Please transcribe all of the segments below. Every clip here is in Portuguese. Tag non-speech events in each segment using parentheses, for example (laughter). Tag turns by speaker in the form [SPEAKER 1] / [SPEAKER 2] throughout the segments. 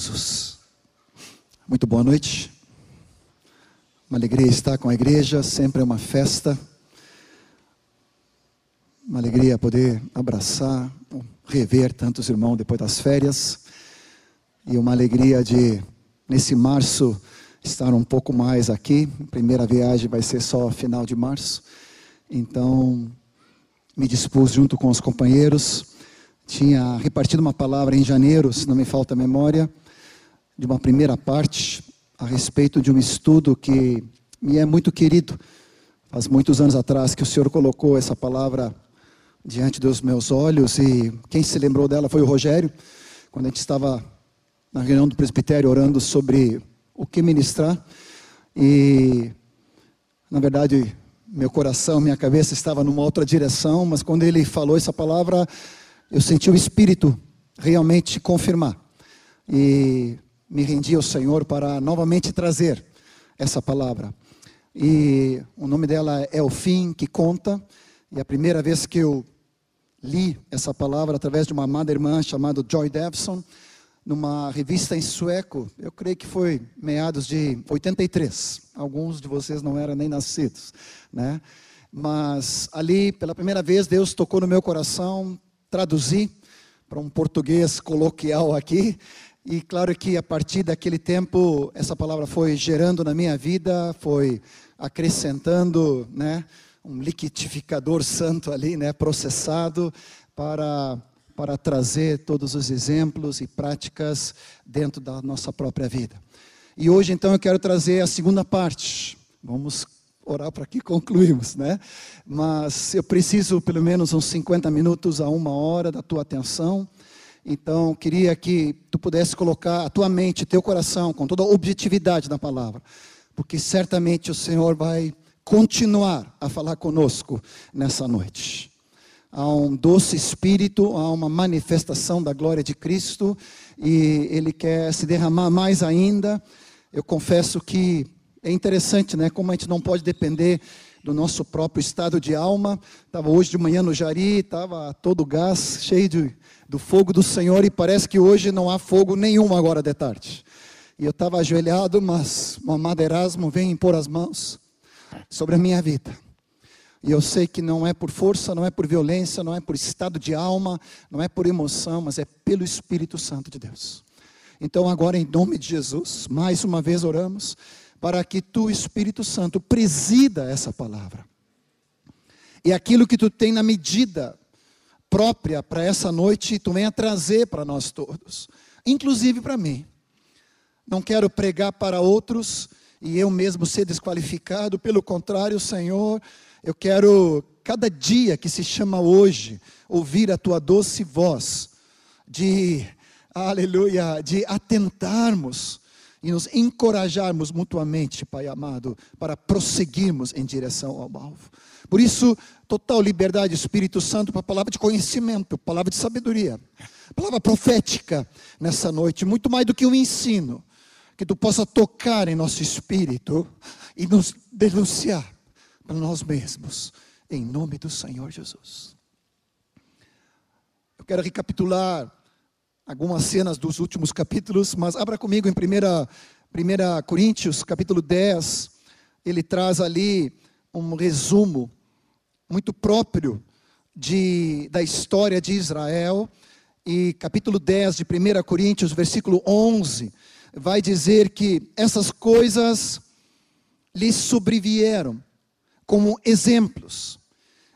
[SPEAKER 1] Jesus. Muito boa noite. Uma alegria estar com a igreja, sempre é uma festa. Uma alegria poder abraçar, rever tantos irmãos depois das férias. E uma alegria de, nesse março, estar um pouco mais aqui. Primeira viagem vai ser só final de março. Então, me dispus junto com os companheiros tinha repartido uma palavra em janeiro, se não me falta a memória, de uma primeira parte a respeito de um estudo que me é muito querido. Faz muitos anos atrás que o Senhor colocou essa palavra diante dos meus olhos e quem se lembrou dela foi o Rogério, quando a gente estava na reunião do presbitério orando sobre o que ministrar e na verdade meu coração, minha cabeça estava numa outra direção, mas quando ele falou essa palavra, eu senti o Espírito realmente confirmar. E me rendi ao Senhor para novamente trazer essa palavra. E o nome dela é O Fim que Conta. E a primeira vez que eu li essa palavra através de uma amada irmã chamada Joy Devson, numa revista em sueco, eu creio que foi meados de 83. Alguns de vocês não eram nem nascidos, né? Mas ali, pela primeira vez, Deus tocou no meu coração traduzir para um português coloquial aqui. E claro que a partir daquele tempo, essa palavra foi gerando na minha vida, foi acrescentando, né, um liquidificador santo ali, né, processado para para trazer todos os exemplos e práticas dentro da nossa própria vida. E hoje então eu quero trazer a segunda parte. Vamos orar para que (laughs) concluímos, né? Mas eu preciso pelo menos uns 50 minutos a uma hora da tua atenção. Então, queria que tu pudesse colocar a tua mente, teu coração, com toda a objetividade na palavra, porque certamente o Senhor vai continuar a falar conosco nessa noite. Há um doce espírito, há uma manifestação da glória de Cristo e Ele quer se derramar mais ainda. Eu confesso que é interessante, né? Como a gente não pode depender do nosso próprio estado de alma. Estava hoje de manhã no Jari, estava todo gás, cheio de, do fogo do Senhor, e parece que hoje não há fogo nenhum agora de tarde. E eu estava ajoelhado, mas o amado Erasmo vem impor as mãos sobre a minha vida. E eu sei que não é por força, não é por violência, não é por estado de alma, não é por emoção, mas é pelo Espírito Santo de Deus. Então, agora, em nome de Jesus, mais uma vez oramos para que tu, Espírito Santo, presida essa palavra. E aquilo que tu tem na medida própria para essa noite, tu venha trazer para nós todos, inclusive para mim. Não quero pregar para outros e eu mesmo ser desqualificado, pelo contrário, Senhor, eu quero cada dia que se chama hoje ouvir a tua doce voz de aleluia, de atentarmos e nos encorajarmos mutuamente, Pai amado, para prosseguirmos em direção ao alvo. Por isso, total liberdade, Espírito Santo, para a palavra de conhecimento, palavra de sabedoria, palavra profética nessa noite, muito mais do que um ensino, que tu possa tocar em nosso espírito e nos denunciar para nós mesmos, em nome do Senhor Jesus. Eu quero recapitular algumas cenas dos últimos capítulos, mas abra comigo em 1 Coríntios, capítulo 10. Ele traz ali um resumo muito próprio de, da história de Israel. E capítulo 10 de 1 Coríntios, versículo 11, vai dizer que essas coisas lhes sobrevieram como exemplos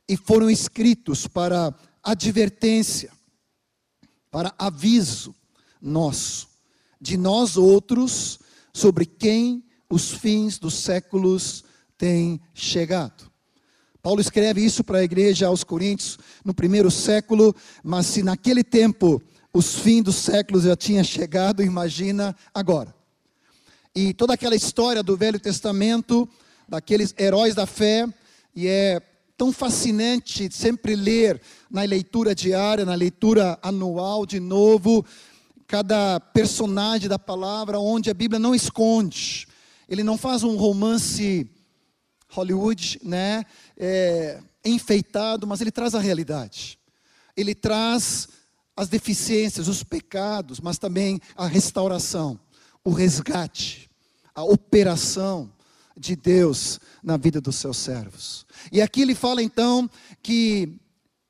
[SPEAKER 1] e foram escritos para advertência para aviso nosso, de nós outros, sobre quem os fins dos séculos têm chegado. Paulo escreve isso para a igreja aos Coríntios no primeiro século, mas se naquele tempo os fins dos séculos já tinham chegado, imagina agora. E toda aquela história do Velho Testamento, daqueles heróis da fé, e é tão fascinante sempre ler na leitura diária, na leitura anual de novo, cada personagem da palavra, onde a Bíblia não esconde. Ele não faz um romance Hollywood, né, é, enfeitado, mas ele traz a realidade. Ele traz as deficiências, os pecados, mas também a restauração, o resgate, a operação de Deus na vida dos seus servos. E aqui ele fala então que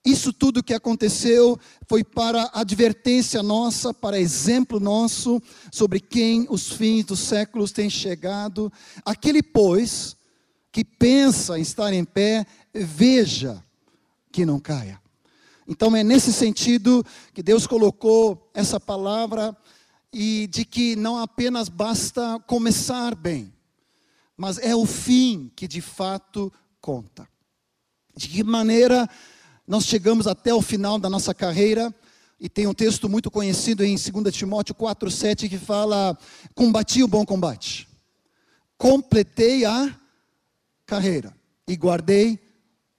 [SPEAKER 1] isso tudo que aconteceu foi para advertência nossa, para exemplo nosso, sobre quem os fins dos séculos têm chegado. Aquele, pois, que pensa em estar em pé, veja que não caia. Então é nesse sentido que Deus colocou essa palavra e de que não apenas basta começar bem, mas é o fim que de fato conta. De que maneira nós chegamos até o final da nossa carreira, e tem um texto muito conhecido em 2 Timóteo 4,7 que fala: Combati o bom combate, completei a carreira e guardei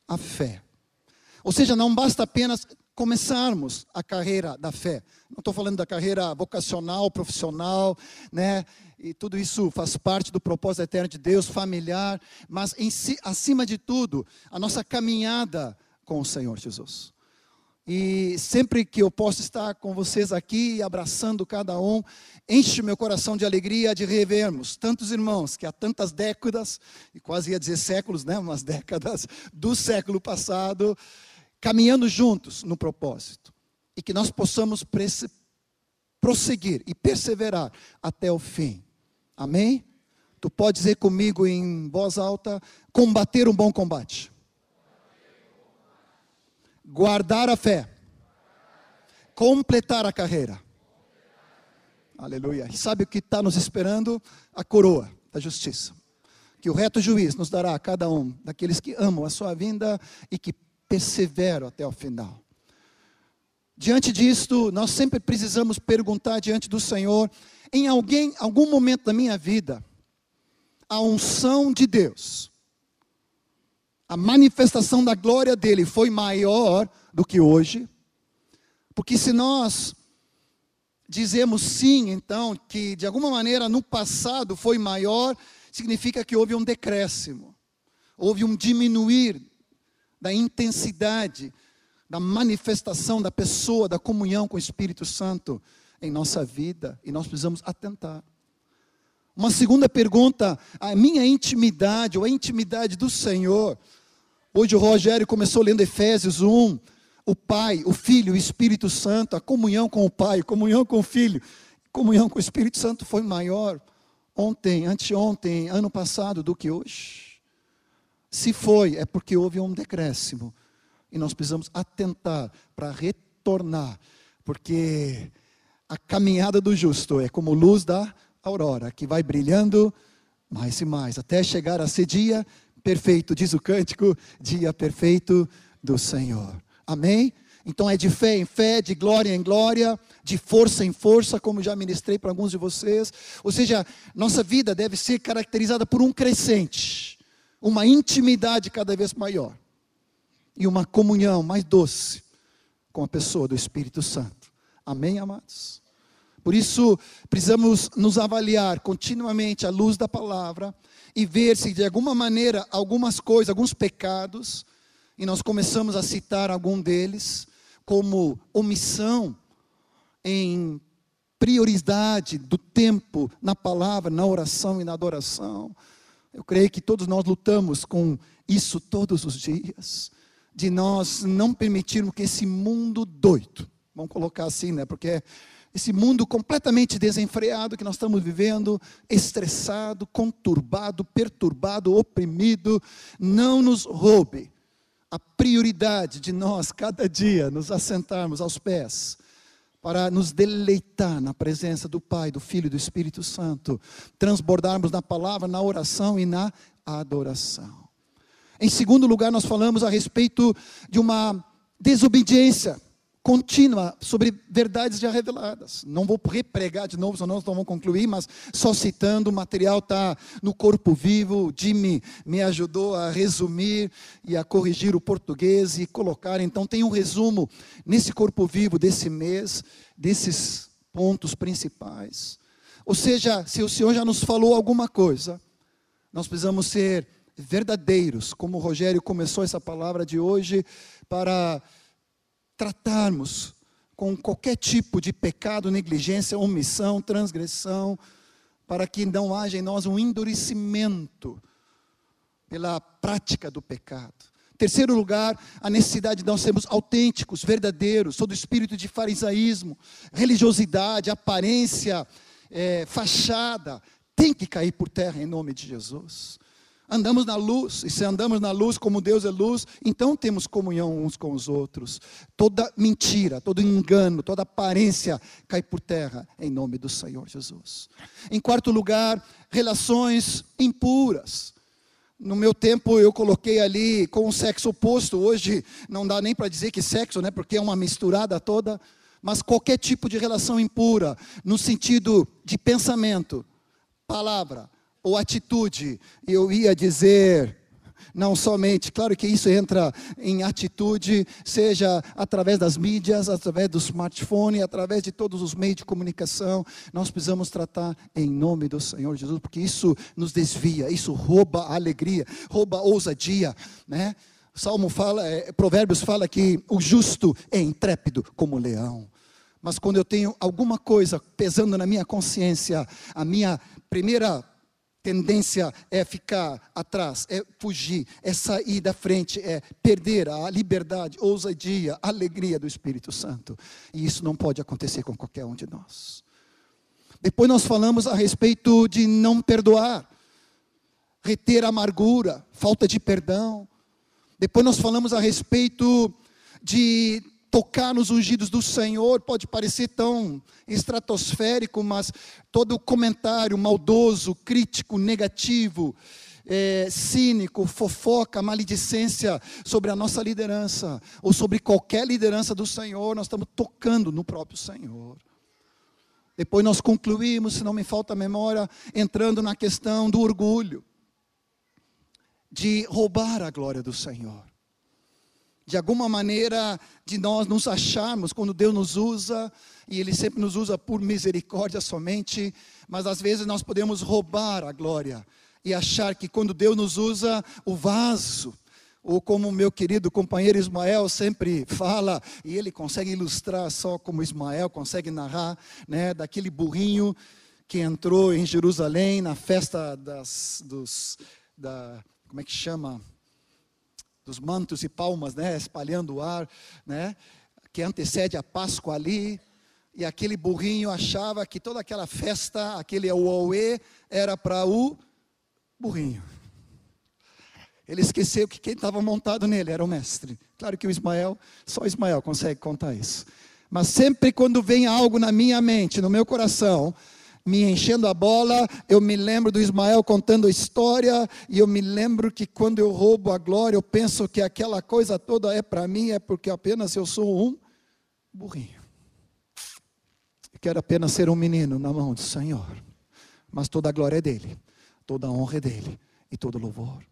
[SPEAKER 1] a fé. Ou seja, não basta apenas começarmos a carreira da fé. Não estou falando da carreira vocacional, profissional, né? E tudo isso faz parte do propósito eterno de Deus, familiar, mas si, acima de tudo, a nossa caminhada com o Senhor Jesus. E sempre que eu posso estar com vocês aqui, abraçando cada um, enche meu coração de alegria de revermos tantos irmãos que há tantas décadas, e quase ia dizer séculos, né, umas (laughs) décadas do século passado, caminhando juntos no propósito. E que nós possamos prosseguir e perseverar até o fim. Amém? Tu pode dizer comigo em voz alta: combater um bom combate, guardar a fé, completar a carreira. Aleluia. E sabe o que está nos esperando? A coroa da justiça. Que o reto juiz nos dará a cada um daqueles que amam a sua vinda e que persevero até o final. Diante disto, nós sempre precisamos perguntar diante do Senhor, em alguém, algum momento da minha vida, a unção de Deus, a manifestação da glória dele foi maior do que hoje? Porque se nós dizemos sim, então, que de alguma maneira no passado foi maior, significa que houve um decréscimo, houve um diminuir da intensidade, da manifestação da pessoa, da comunhão com o Espírito Santo em nossa vida, e nós precisamos atentar. Uma segunda pergunta, a minha intimidade, ou a intimidade do Senhor. Hoje o Rogério começou lendo Efésios 1, o Pai, o Filho, o Espírito Santo, a comunhão com o Pai, comunhão com o Filho, comunhão com o Espírito Santo foi maior ontem, anteontem, ano passado do que hoje. Se foi, é porque houve um decréscimo. E nós precisamos atentar para retornar, porque a caminhada do justo é como luz da aurora, que vai brilhando mais e mais, até chegar a ser dia perfeito, diz o cântico, dia perfeito do Senhor. Amém? Então é de fé em fé, de glória em glória, de força em força, como já ministrei para alguns de vocês. Ou seja, nossa vida deve ser caracterizada por um crescente uma intimidade cada vez maior e uma comunhão mais doce com a pessoa do Espírito Santo. Amém, amados? Por isso, precisamos nos avaliar continuamente à luz da palavra e ver se de alguma maneira algumas coisas, alguns pecados, e nós começamos a citar algum deles, como omissão em prioridade do tempo na palavra, na oração e na adoração eu creio que todos nós lutamos com isso todos os dias, de nós não permitirmos que esse mundo doido, vamos colocar assim, né? Porque esse mundo completamente desenfreado que nós estamos vivendo, estressado, conturbado, perturbado, oprimido, não nos roube a prioridade de nós, cada dia, nos assentarmos aos pés para nos deleitar na presença do Pai, do Filho e do Espírito Santo, transbordarmos na palavra, na oração e na adoração. Em segundo lugar, nós falamos a respeito de uma desobediência contínua sobre verdades já reveladas. Não vou repregar de novo, senão nós não vamos concluir, mas só citando, o material está no corpo vivo. Jimmy me ajudou a resumir e a corrigir o português e colocar. Então, tem um resumo nesse corpo vivo desse mês, desses pontos principais. Ou seja, se o Senhor já nos falou alguma coisa, nós precisamos ser verdadeiros, como o Rogério começou essa palavra de hoje, para tratarmos com qualquer tipo de pecado, negligência, omissão, transgressão, para que não haja em nós um endurecimento pela prática do pecado. Terceiro lugar, a necessidade de nós sermos autênticos, verdadeiros, todo espírito de farisaísmo, religiosidade, aparência, é, fachada, tem que cair por terra em nome de Jesus. Andamos na luz, e se andamos na luz como Deus é luz, então temos comunhão uns com os outros. Toda mentira, todo engano, toda aparência cai por terra em nome do Senhor Jesus. Em quarto lugar, relações impuras. No meu tempo eu coloquei ali com o sexo oposto. Hoje não dá nem para dizer que sexo, né? Porque é uma misturada toda. Mas qualquer tipo de relação impura, no sentido de pensamento, palavra ou atitude. Eu ia dizer não somente, claro que isso entra em atitude, seja através das mídias, através do smartphone, através de todos os meios de comunicação, nós precisamos tratar em nome do Senhor Jesus, porque isso nos desvia, isso rouba a alegria, rouba a ousadia, né? Salmo fala, é, Provérbios fala que o justo é intrépido como leão. Mas quando eu tenho alguma coisa pesando na minha consciência, a minha primeira tendência é ficar atrás, é fugir, é sair da frente, é perder a liberdade, ousadia, alegria do Espírito Santo. E isso não pode acontecer com qualquer um de nós. Depois nós falamos a respeito de não perdoar, reter amargura, falta de perdão. Depois nós falamos a respeito de tocar nos ungidos do Senhor pode parecer tão estratosférico, mas todo comentário maldoso, crítico, negativo, é, cínico, fofoca, maledicência sobre a nossa liderança, ou sobre qualquer liderança do Senhor, nós estamos tocando no próprio Senhor. Depois nós concluímos, se não me falta a memória, entrando na questão do orgulho, de roubar a glória do Senhor de alguma maneira, de nós nos acharmos quando Deus nos usa, e Ele sempre nos usa por misericórdia somente, mas às vezes nós podemos roubar a glória e achar que quando Deus nos usa, o vaso, ou como meu querido companheiro Ismael sempre fala, e ele consegue ilustrar só como Ismael consegue narrar, né, daquele burrinho que entrou em Jerusalém na festa das, dos, da, como é que chama? Dos mantos e palmas, né, espalhando o ar, né, que antecede a Páscoa ali, e aquele burrinho achava que toda aquela festa, aquele auauê, era para o burrinho. Ele esqueceu que quem estava montado nele era o mestre. Claro que o Ismael, só o Ismael consegue contar isso. Mas sempre quando vem algo na minha mente, no meu coração, me enchendo a bola, eu me lembro do Ismael contando a história, e eu me lembro que quando eu roubo a glória, eu penso que aquela coisa toda é para mim, é porque apenas eu sou um burrinho. Eu quero apenas ser um menino na mão do Senhor, mas toda a glória é dele, toda a honra é dele e todo louvor.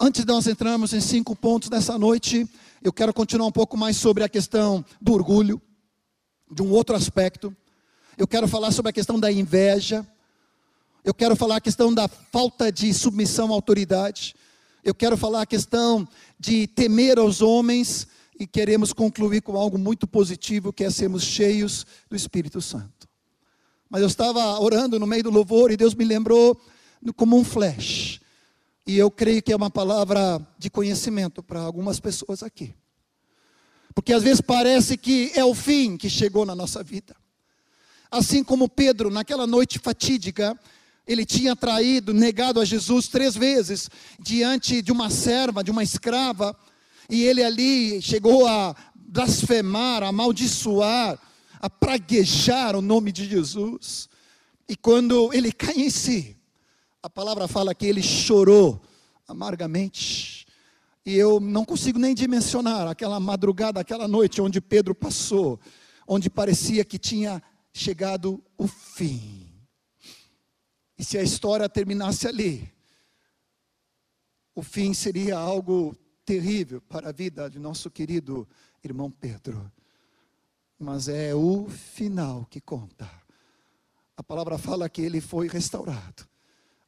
[SPEAKER 1] Antes de nós entrarmos em cinco pontos dessa noite, eu quero continuar um pouco mais sobre a questão do orgulho, de um outro aspecto eu quero falar sobre a questão da inveja, eu quero falar a questão da falta de submissão à autoridade, eu quero falar a questão de temer aos homens e queremos concluir com algo muito positivo, que é sermos cheios do Espírito Santo. Mas eu estava orando no meio do louvor e Deus me lembrou como um flash. E eu creio que é uma palavra de conhecimento para algumas pessoas aqui. Porque às vezes parece que é o fim que chegou na nossa vida. Assim como Pedro, naquela noite fatídica, ele tinha traído, negado a Jesus três vezes diante de uma serva, de uma escrava, e ele ali chegou a blasfemar, a amaldiçoar, a praguejar o nome de Jesus. E quando ele cai em si, a palavra fala que ele chorou amargamente. E eu não consigo nem dimensionar aquela madrugada, aquela noite onde Pedro passou, onde parecia que tinha chegado o fim. E se a história terminasse ali, o fim seria algo terrível para a vida de nosso querido irmão Pedro. Mas é o final que conta. A palavra fala que ele foi restaurado.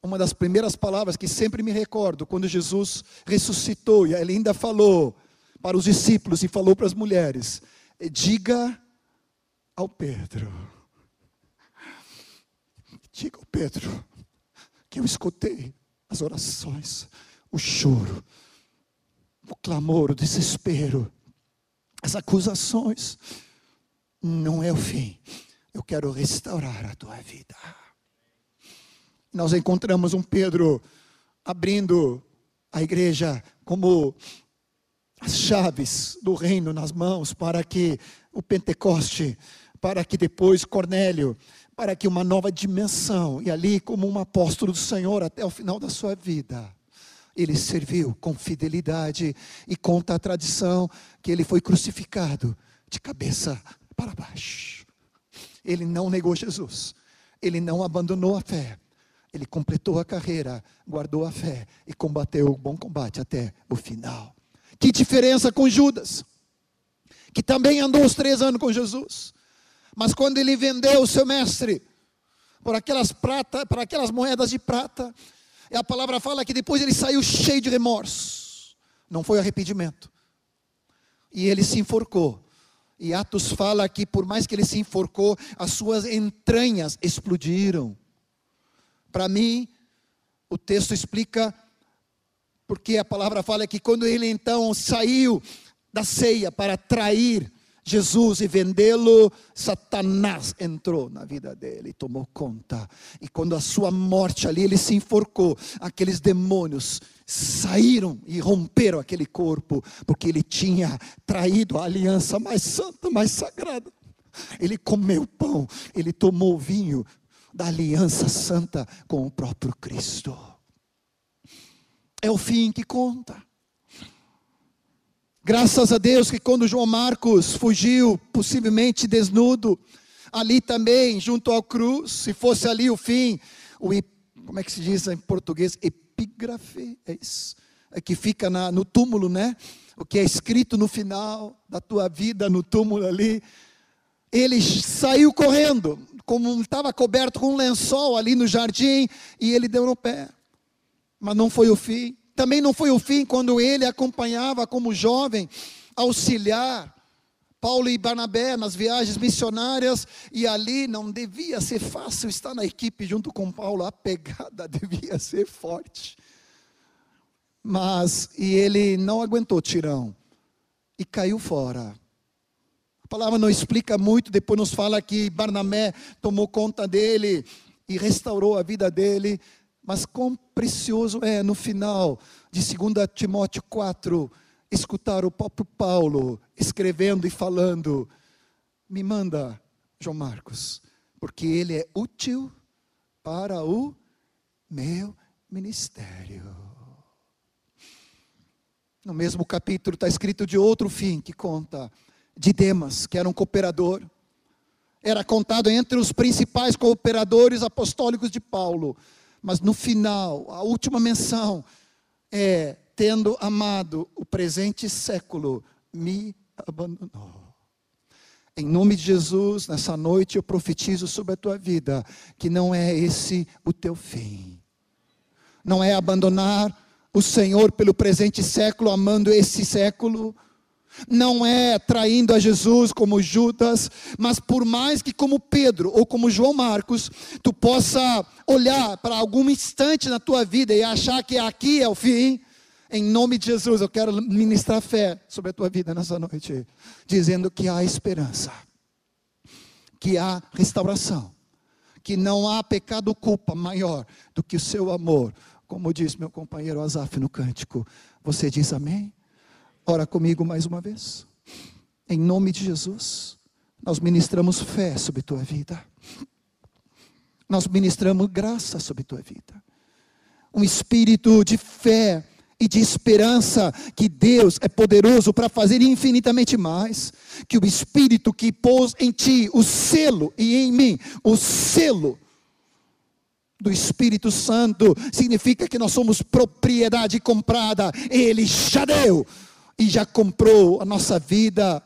[SPEAKER 1] Uma das primeiras palavras que sempre me recordo, quando Jesus ressuscitou, e ele ainda falou para os discípulos e falou para as mulheres: diga ao Pedro. Diga ao Pedro que eu escutei as orações, o choro, o clamor, o desespero, as acusações. Não é o fim. Eu quero restaurar a tua vida. Nós encontramos um Pedro abrindo a igreja como as chaves do reino nas mãos para que o Pentecoste, para que depois Cornélio, para que uma nova dimensão, e ali, como um apóstolo do Senhor até o final da sua vida, ele serviu com fidelidade e conta a tradição que ele foi crucificado de cabeça para baixo. Ele não negou Jesus, ele não abandonou a fé, ele completou a carreira, guardou a fé e combateu o bom combate até o final. Que diferença com Judas, que também andou os três anos com Jesus, mas quando ele vendeu o seu mestre por aquelas prata, por aquelas moedas de prata, e a palavra fala que depois ele saiu cheio de remorso. Não foi arrependimento. E ele se enforcou. E Atos fala que por mais que ele se enforcou, as suas entranhas explodiram. Para mim, o texto explica porque a palavra fala que quando ele então saiu da ceia para trair Jesus e vendê-lo, Satanás entrou na vida dele tomou conta. E quando a sua morte ali, ele se enforcou, aqueles demônios saíram e romperam aquele corpo, porque ele tinha traído a aliança mais santa, mais sagrada. Ele comeu pão, ele tomou vinho da aliança santa com o próprio Cristo. É o fim que conta. Graças a Deus que quando João Marcos fugiu, possivelmente desnudo, ali também, junto ao cruz, se fosse ali o fim, o, como é que se diz em português? Epígrafe, é isso? É que fica na, no túmulo, né? O que é escrito no final da tua vida, no túmulo ali. Ele saiu correndo, como estava coberto com um lençol ali no jardim, e ele deu no pé. Mas não foi o fim. Também não foi o fim quando ele acompanhava como jovem, auxiliar Paulo e Barnabé nas viagens missionárias, e ali não devia ser fácil estar na equipe junto com Paulo, a pegada (laughs) devia ser forte. Mas, e ele não aguentou tirão, e caiu fora. A palavra não explica muito, depois nos fala que Barnabé tomou conta dele e restaurou a vida dele, mas quão precioso é no final de 2 Timóteo 4 escutar o próprio Paulo escrevendo e falando: Me manda, João Marcos, porque ele é útil para o meu ministério. No mesmo capítulo está escrito de outro fim que conta de Demas, que era um cooperador. Era contado entre os principais cooperadores apostólicos de Paulo. Mas no final, a última menção é: tendo amado o presente século, me abandonou. Em nome de Jesus, nessa noite eu profetizo sobre a tua vida que não é esse o teu fim. Não é abandonar o Senhor pelo presente século, amando esse século não é traindo a Jesus como Judas, mas por mais que como Pedro ou como João Marcos, tu possa olhar para algum instante na tua vida e achar que aqui é o fim, em nome de Jesus, eu quero ministrar fé sobre a tua vida nessa noite, dizendo que há esperança, que há restauração, que não há pecado culpa maior do que o seu amor, como diz meu companheiro Azaf no cântico. Você diz amém? Ora comigo mais uma vez. Em nome de Jesus, nós ministramos fé sobre tua vida. Nós ministramos graça sobre tua vida. Um espírito de fé e de esperança que Deus é poderoso para fazer infinitamente mais, que o Espírito que pôs em ti o selo e em mim o selo do Espírito Santo significa que nós somos propriedade comprada, ele já deu e já comprou a nossa vida.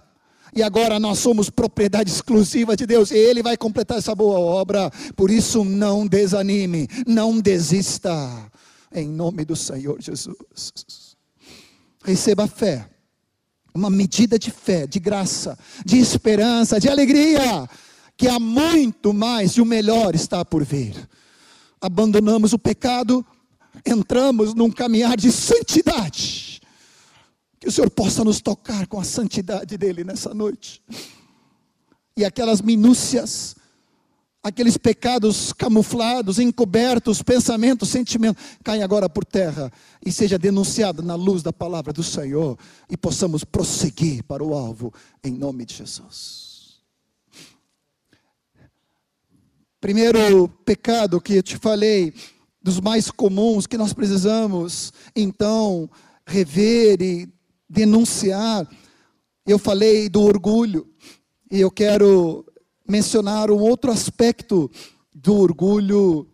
[SPEAKER 1] E agora nós somos propriedade exclusiva de Deus, e Ele vai completar essa boa obra. Por isso, não desanime, não desista, em nome do Senhor Jesus. Receba fé, uma medida de fé, de graça, de esperança, de alegria, que há muito mais e o melhor está por vir. Abandonamos o pecado, entramos num caminhar de santidade. Que o Senhor possa nos tocar com a santidade dele nessa noite. E aquelas minúcias aqueles pecados camuflados, encobertos, pensamentos, sentimentos, caem agora por terra e seja denunciado na luz da palavra do Senhor e possamos prosseguir para o alvo em nome de Jesus. Primeiro pecado que eu te falei, dos mais comuns que nós precisamos então rever e denunciar, eu falei do orgulho, e eu quero mencionar um outro aspecto do orgulho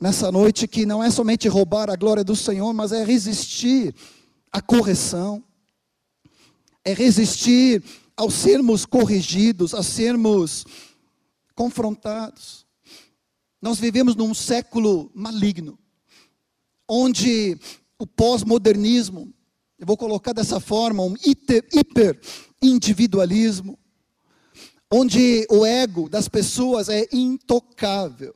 [SPEAKER 1] nessa noite, que não é somente roubar a glória do Senhor, mas é resistir à correção, é resistir ao sermos corrigidos, a sermos confrontados. Nós vivemos num século maligno, onde o pós-modernismo, eu vou colocar dessa forma, um hiper-individualismo, onde o ego das pessoas é intocável.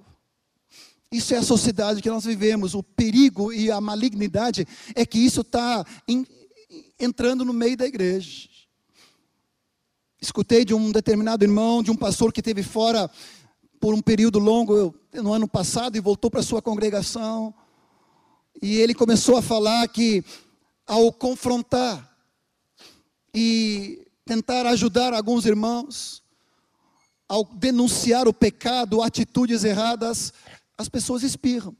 [SPEAKER 1] Isso é a sociedade que nós vivemos. O perigo e a malignidade é que isso está entrando no meio da igreja. Escutei de um determinado irmão, de um pastor que teve fora por um período longo no ano passado e voltou para sua congregação. E ele começou a falar que ao confrontar e tentar ajudar alguns irmãos, ao denunciar o pecado, atitudes erradas, as pessoas espirram.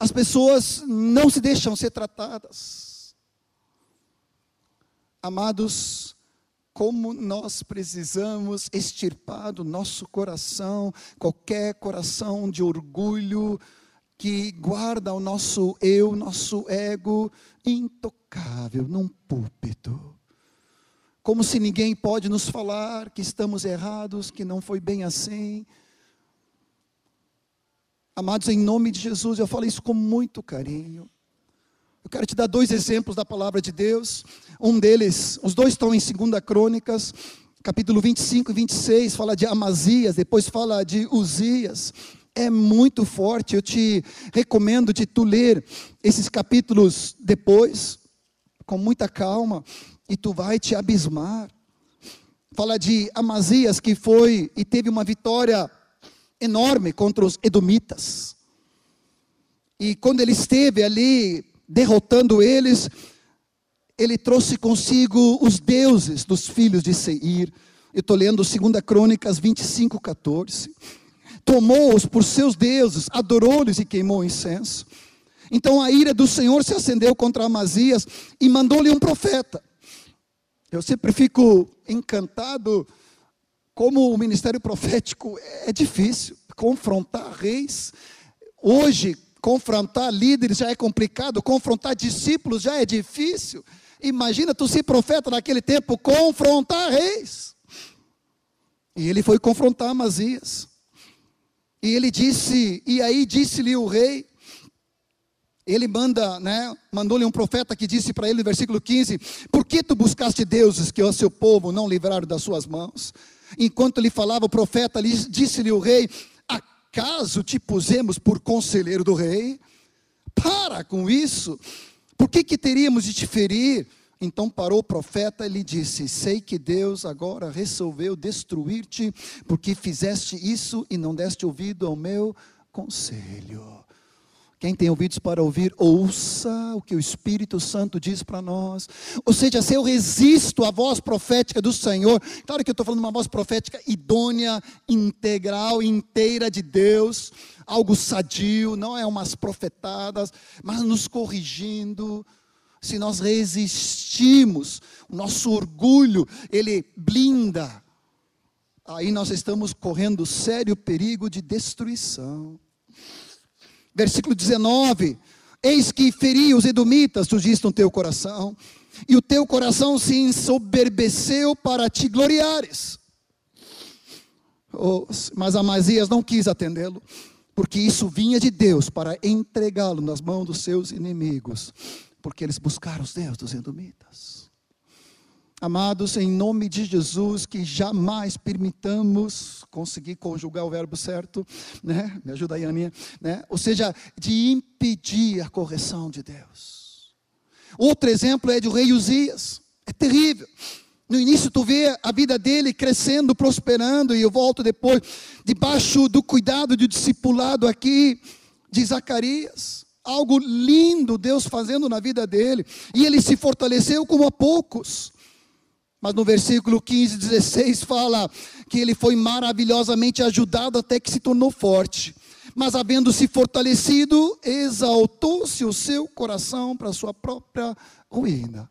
[SPEAKER 1] As pessoas não se deixam ser tratadas. Amados, como nós precisamos extirpar do nosso coração qualquer coração de orgulho que guarda o nosso eu, nosso ego intocável num púlpito como se ninguém pode nos falar que estamos errados, que não foi bem assim. Amados, em nome de Jesus, eu falo isso com muito carinho. Eu quero te dar dois exemplos da palavra de Deus. Um deles, os dois estão em 2 Crônicas, capítulo 25 e 26, fala de Amazias, depois fala de Uzias. É muito forte, eu te recomendo de tu ler esses capítulos depois, com muita calma e tu vai te abismar. Fala de Amazias que foi e teve uma vitória enorme contra os edomitas. E quando ele esteve ali derrotando eles, ele trouxe consigo os deuses dos filhos de Seir. Eu estou lendo 2 Crônicas 25, 14. Tomou-os por seus deuses, adorou-lhes e queimou incenso. Então a ira do Senhor se acendeu contra Amazias e mandou-lhe um profeta. Eu sempre fico encantado como o ministério profético é difícil. Confrontar reis. Hoje, confrontar líderes já é complicado, confrontar discípulos já é difícil. Imagina tu ser profeta naquele tempo, confrontar reis. E ele foi confrontar Amazias. E ele disse, e aí disse-lhe o rei, ele manda, né, mandou-lhe um profeta que disse para ele no versículo 15: Por que tu buscaste deuses que o seu povo não livraram das suas mãos? Enquanto lhe falava o profeta, disse-lhe o rei: Acaso te pusemos por conselheiro do rei? Para com isso, por que, que teríamos de te ferir? Então parou o profeta e lhe disse: Sei que Deus agora resolveu destruir-te, porque fizeste isso e não deste ouvido ao meu conselho. Quem tem ouvidos para ouvir, ouça o que o Espírito Santo diz para nós. Ou seja, se eu resisto à voz profética do Senhor, claro que eu estou falando uma voz profética idônea, integral, inteira de Deus, algo sadio, não é umas profetadas, mas nos corrigindo. Se nós resistimos, o nosso orgulho, ele blinda, aí nós estamos correndo sério perigo de destruição versículo 19: Eis que feri os edomitas, tu disse no teu coração, e o teu coração se ensoberbeceu para te gloriares. Oh, mas Amazias não quis atendê-lo, porque isso vinha de Deus para entregá-lo nas mãos dos seus inimigos. Porque eles buscaram os Deus dos Edomitas. Amados, em nome de Jesus, que jamais permitamos conseguir conjugar o verbo certo, né? Me ajuda aí, Aninha, né? Ou seja, de impedir a correção de Deus. Outro exemplo é do rei Uzias. É terrível. No início tu vê a vida dele crescendo, prosperando, e eu volto depois, debaixo do cuidado de discipulado aqui de Zacarias. Algo lindo Deus fazendo na vida dele. E ele se fortaleceu como a poucos. Mas no versículo 15, 16 fala que ele foi maravilhosamente ajudado até que se tornou forte. Mas havendo se fortalecido, exaltou-se o seu coração para a sua própria ruína.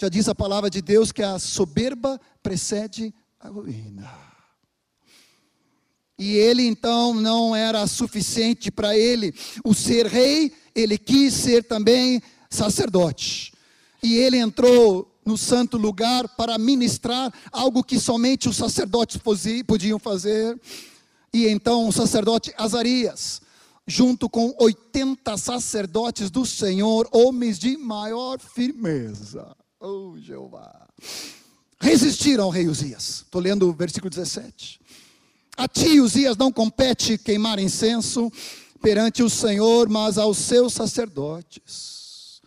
[SPEAKER 1] Já diz a palavra de Deus que a soberba precede a ruína. E ele então não era suficiente para ele o ser rei, ele quis ser também sacerdote. E ele entrou no santo lugar para ministrar algo que somente os sacerdotes podiam fazer. E então o sacerdote Azarias, junto com 80 sacerdotes do Senhor, homens de maior firmeza, Oh, Jeová. Resistiram ao rei Uzias. Estou lendo o versículo 17. A ti, Uzias, não compete queimar incenso perante o Senhor, mas aos seus sacerdotes.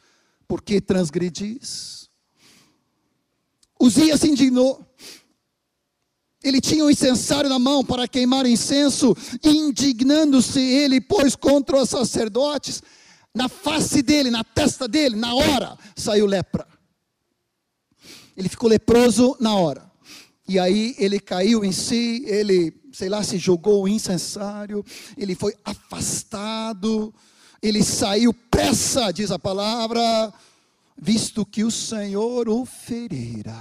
[SPEAKER 1] Porque transgredis. Uzias se indignou. Ele tinha um incensário na mão para queimar incenso, indignando-se ele, pois contra os sacerdotes, na face dele, na testa dele, na hora, saiu lepra. Ele ficou leproso na hora. E aí ele caiu em si, ele, sei lá, se jogou o incensário, ele foi afastado, ele saiu pressa, diz a palavra, visto que o Senhor o ferira.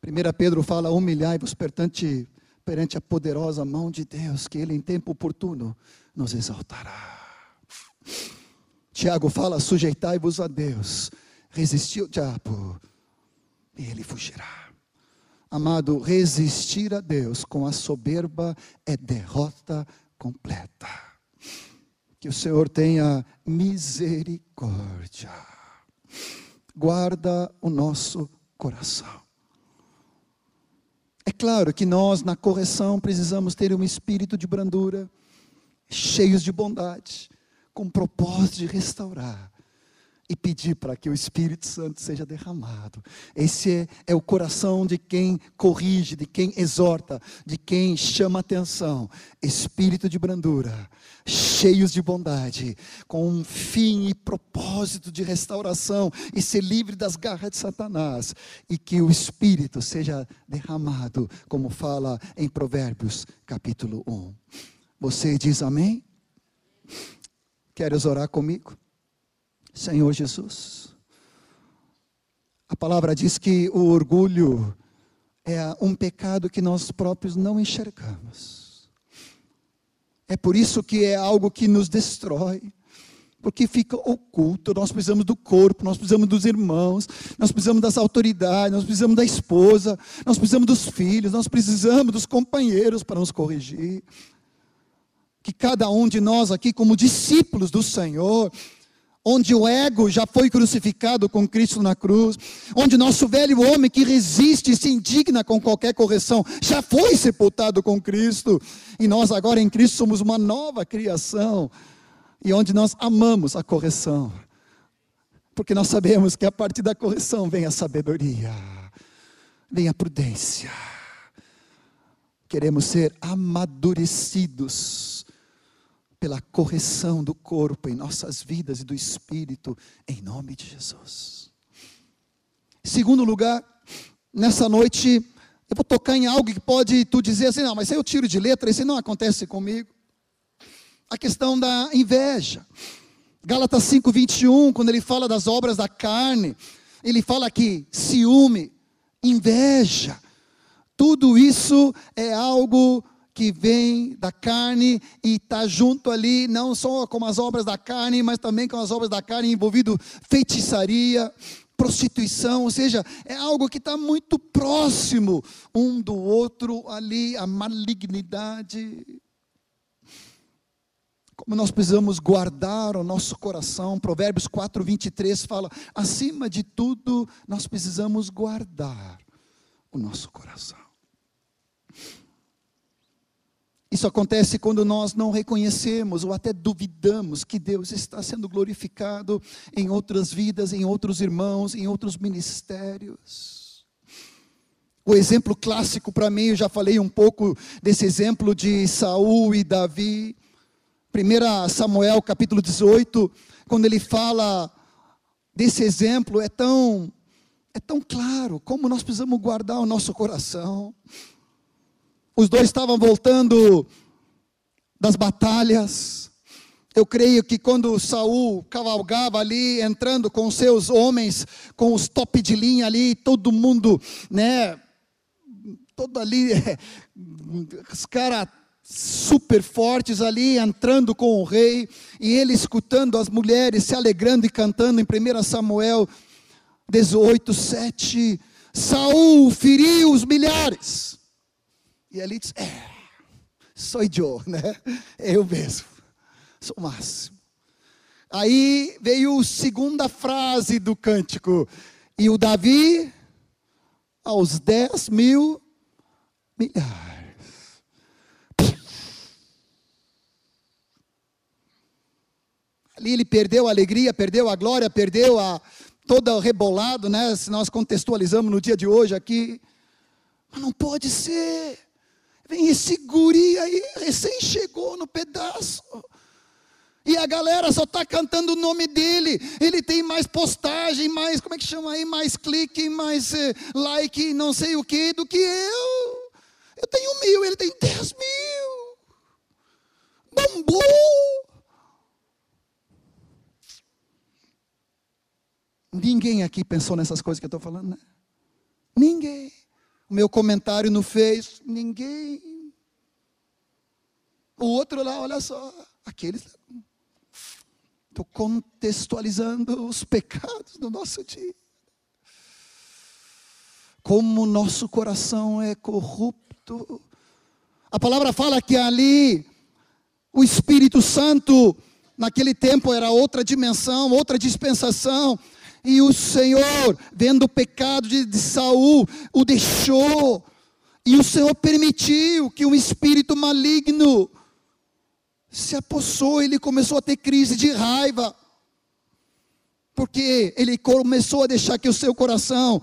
[SPEAKER 1] 1 Pedro fala: humilhai-vos perante, perante a poderosa mão de Deus, que Ele em tempo oportuno nos exaltará. Tiago fala: sujeitai-vos a Deus resistir ao diabo, e ele fugirá. Amado, resistir a Deus com a soberba é derrota completa. Que o Senhor tenha misericórdia. Guarda o nosso coração. É claro que nós, na correção, precisamos ter um espírito de brandura, cheios de bondade, com propósito de restaurar e pedir para que o Espírito Santo seja derramado. Esse é, é, o coração de quem corrige, de quem exorta, de quem chama atenção. Espírito de brandura, cheios de bondade, com um fim e propósito de restauração e ser livre das garras de Satanás. E que o Espírito seja derramado, como fala em Provérbios capítulo 1. Você diz amém? Queres orar comigo? Senhor Jesus. A palavra diz que o orgulho é um pecado que nós próprios não enxergamos. É por isso que é algo que nos destrói, porque fica oculto. Nós precisamos do corpo, nós precisamos dos irmãos, nós precisamos das autoridades, nós precisamos da esposa, nós precisamos dos filhos, nós precisamos dos companheiros para nos corrigir. Que cada um de nós aqui, como discípulos do Senhor, onde o ego já foi crucificado com Cristo na cruz, onde nosso velho homem que resiste e se indigna com qualquer correção já foi sepultado com Cristo, e nós agora em Cristo somos uma nova criação, e onde nós amamos a correção, porque nós sabemos que a partir da correção vem a sabedoria, vem a prudência. Queremos ser amadurecidos pela correção do corpo em nossas vidas e do espírito, em nome de Jesus. Segundo lugar, nessa noite, eu vou tocar em algo que pode tu dizer assim, não, mas aí eu tiro de letra, isso não acontece comigo. A questão da inveja. Gálatas 5, 21, quando ele fala das obras da carne, ele fala aqui, ciúme, inveja, tudo isso é algo que vem da carne e está junto ali, não só com as obras da carne, mas também com as obras da carne envolvido feitiçaria, prostituição, ou seja, é algo que está muito próximo um do outro ali, a malignidade. como nós precisamos guardar o nosso coração. Provérbios 4, 23 fala: acima de tudo, nós precisamos guardar o nosso coração. Isso acontece quando nós não reconhecemos ou até duvidamos que Deus está sendo glorificado em outras vidas, em outros irmãos, em outros ministérios. O exemplo clássico para mim, eu já falei um pouco desse exemplo de Saul e Davi. 1 Samuel capítulo 18, quando ele fala desse exemplo, é tão é tão claro como nós precisamos guardar o nosso coração. Os dois estavam voltando das batalhas. Eu creio que quando Saul cavalgava ali, entrando com seus homens, com os top de linha ali, todo mundo, né, todo ali, (laughs) os caras super fortes ali, entrando com o rei, e ele escutando as mulheres se alegrando e cantando em 1 Samuel 18, 7. Saul feriu os milhares. E ali diz: É, sou eu, né? Eu mesmo, sou o máximo. Aí veio a segunda frase do cântico. E o Davi, aos dez mil milhares. Ali ele perdeu a alegria, perdeu a glória, perdeu a todo rebolado, né? Se nós contextualizamos no dia de hoje aqui. Mas não pode ser. Vem esse guri aí, recém chegou no pedaço. E a galera só está cantando o nome dele. Ele tem mais postagem, mais, como é que chama aí? Mais clique, mais eh, like, não sei o que, do que eu. Eu tenho mil, ele tem dez mil. Bambu. Ninguém aqui pensou nessas coisas que eu estou falando, né? Ninguém o meu comentário no Face, ninguém. O outro lá, olha só, aqueles. Estou contextualizando os pecados do nosso dia. Como o nosso coração é corrupto. A palavra fala que ali o Espírito Santo, naquele tempo, era outra dimensão, outra dispensação e o Senhor, vendo o pecado de, de Saul, o deixou. E o Senhor permitiu que um espírito maligno se apossou, ele começou a ter crise de raiva. Porque ele começou a deixar que o seu coração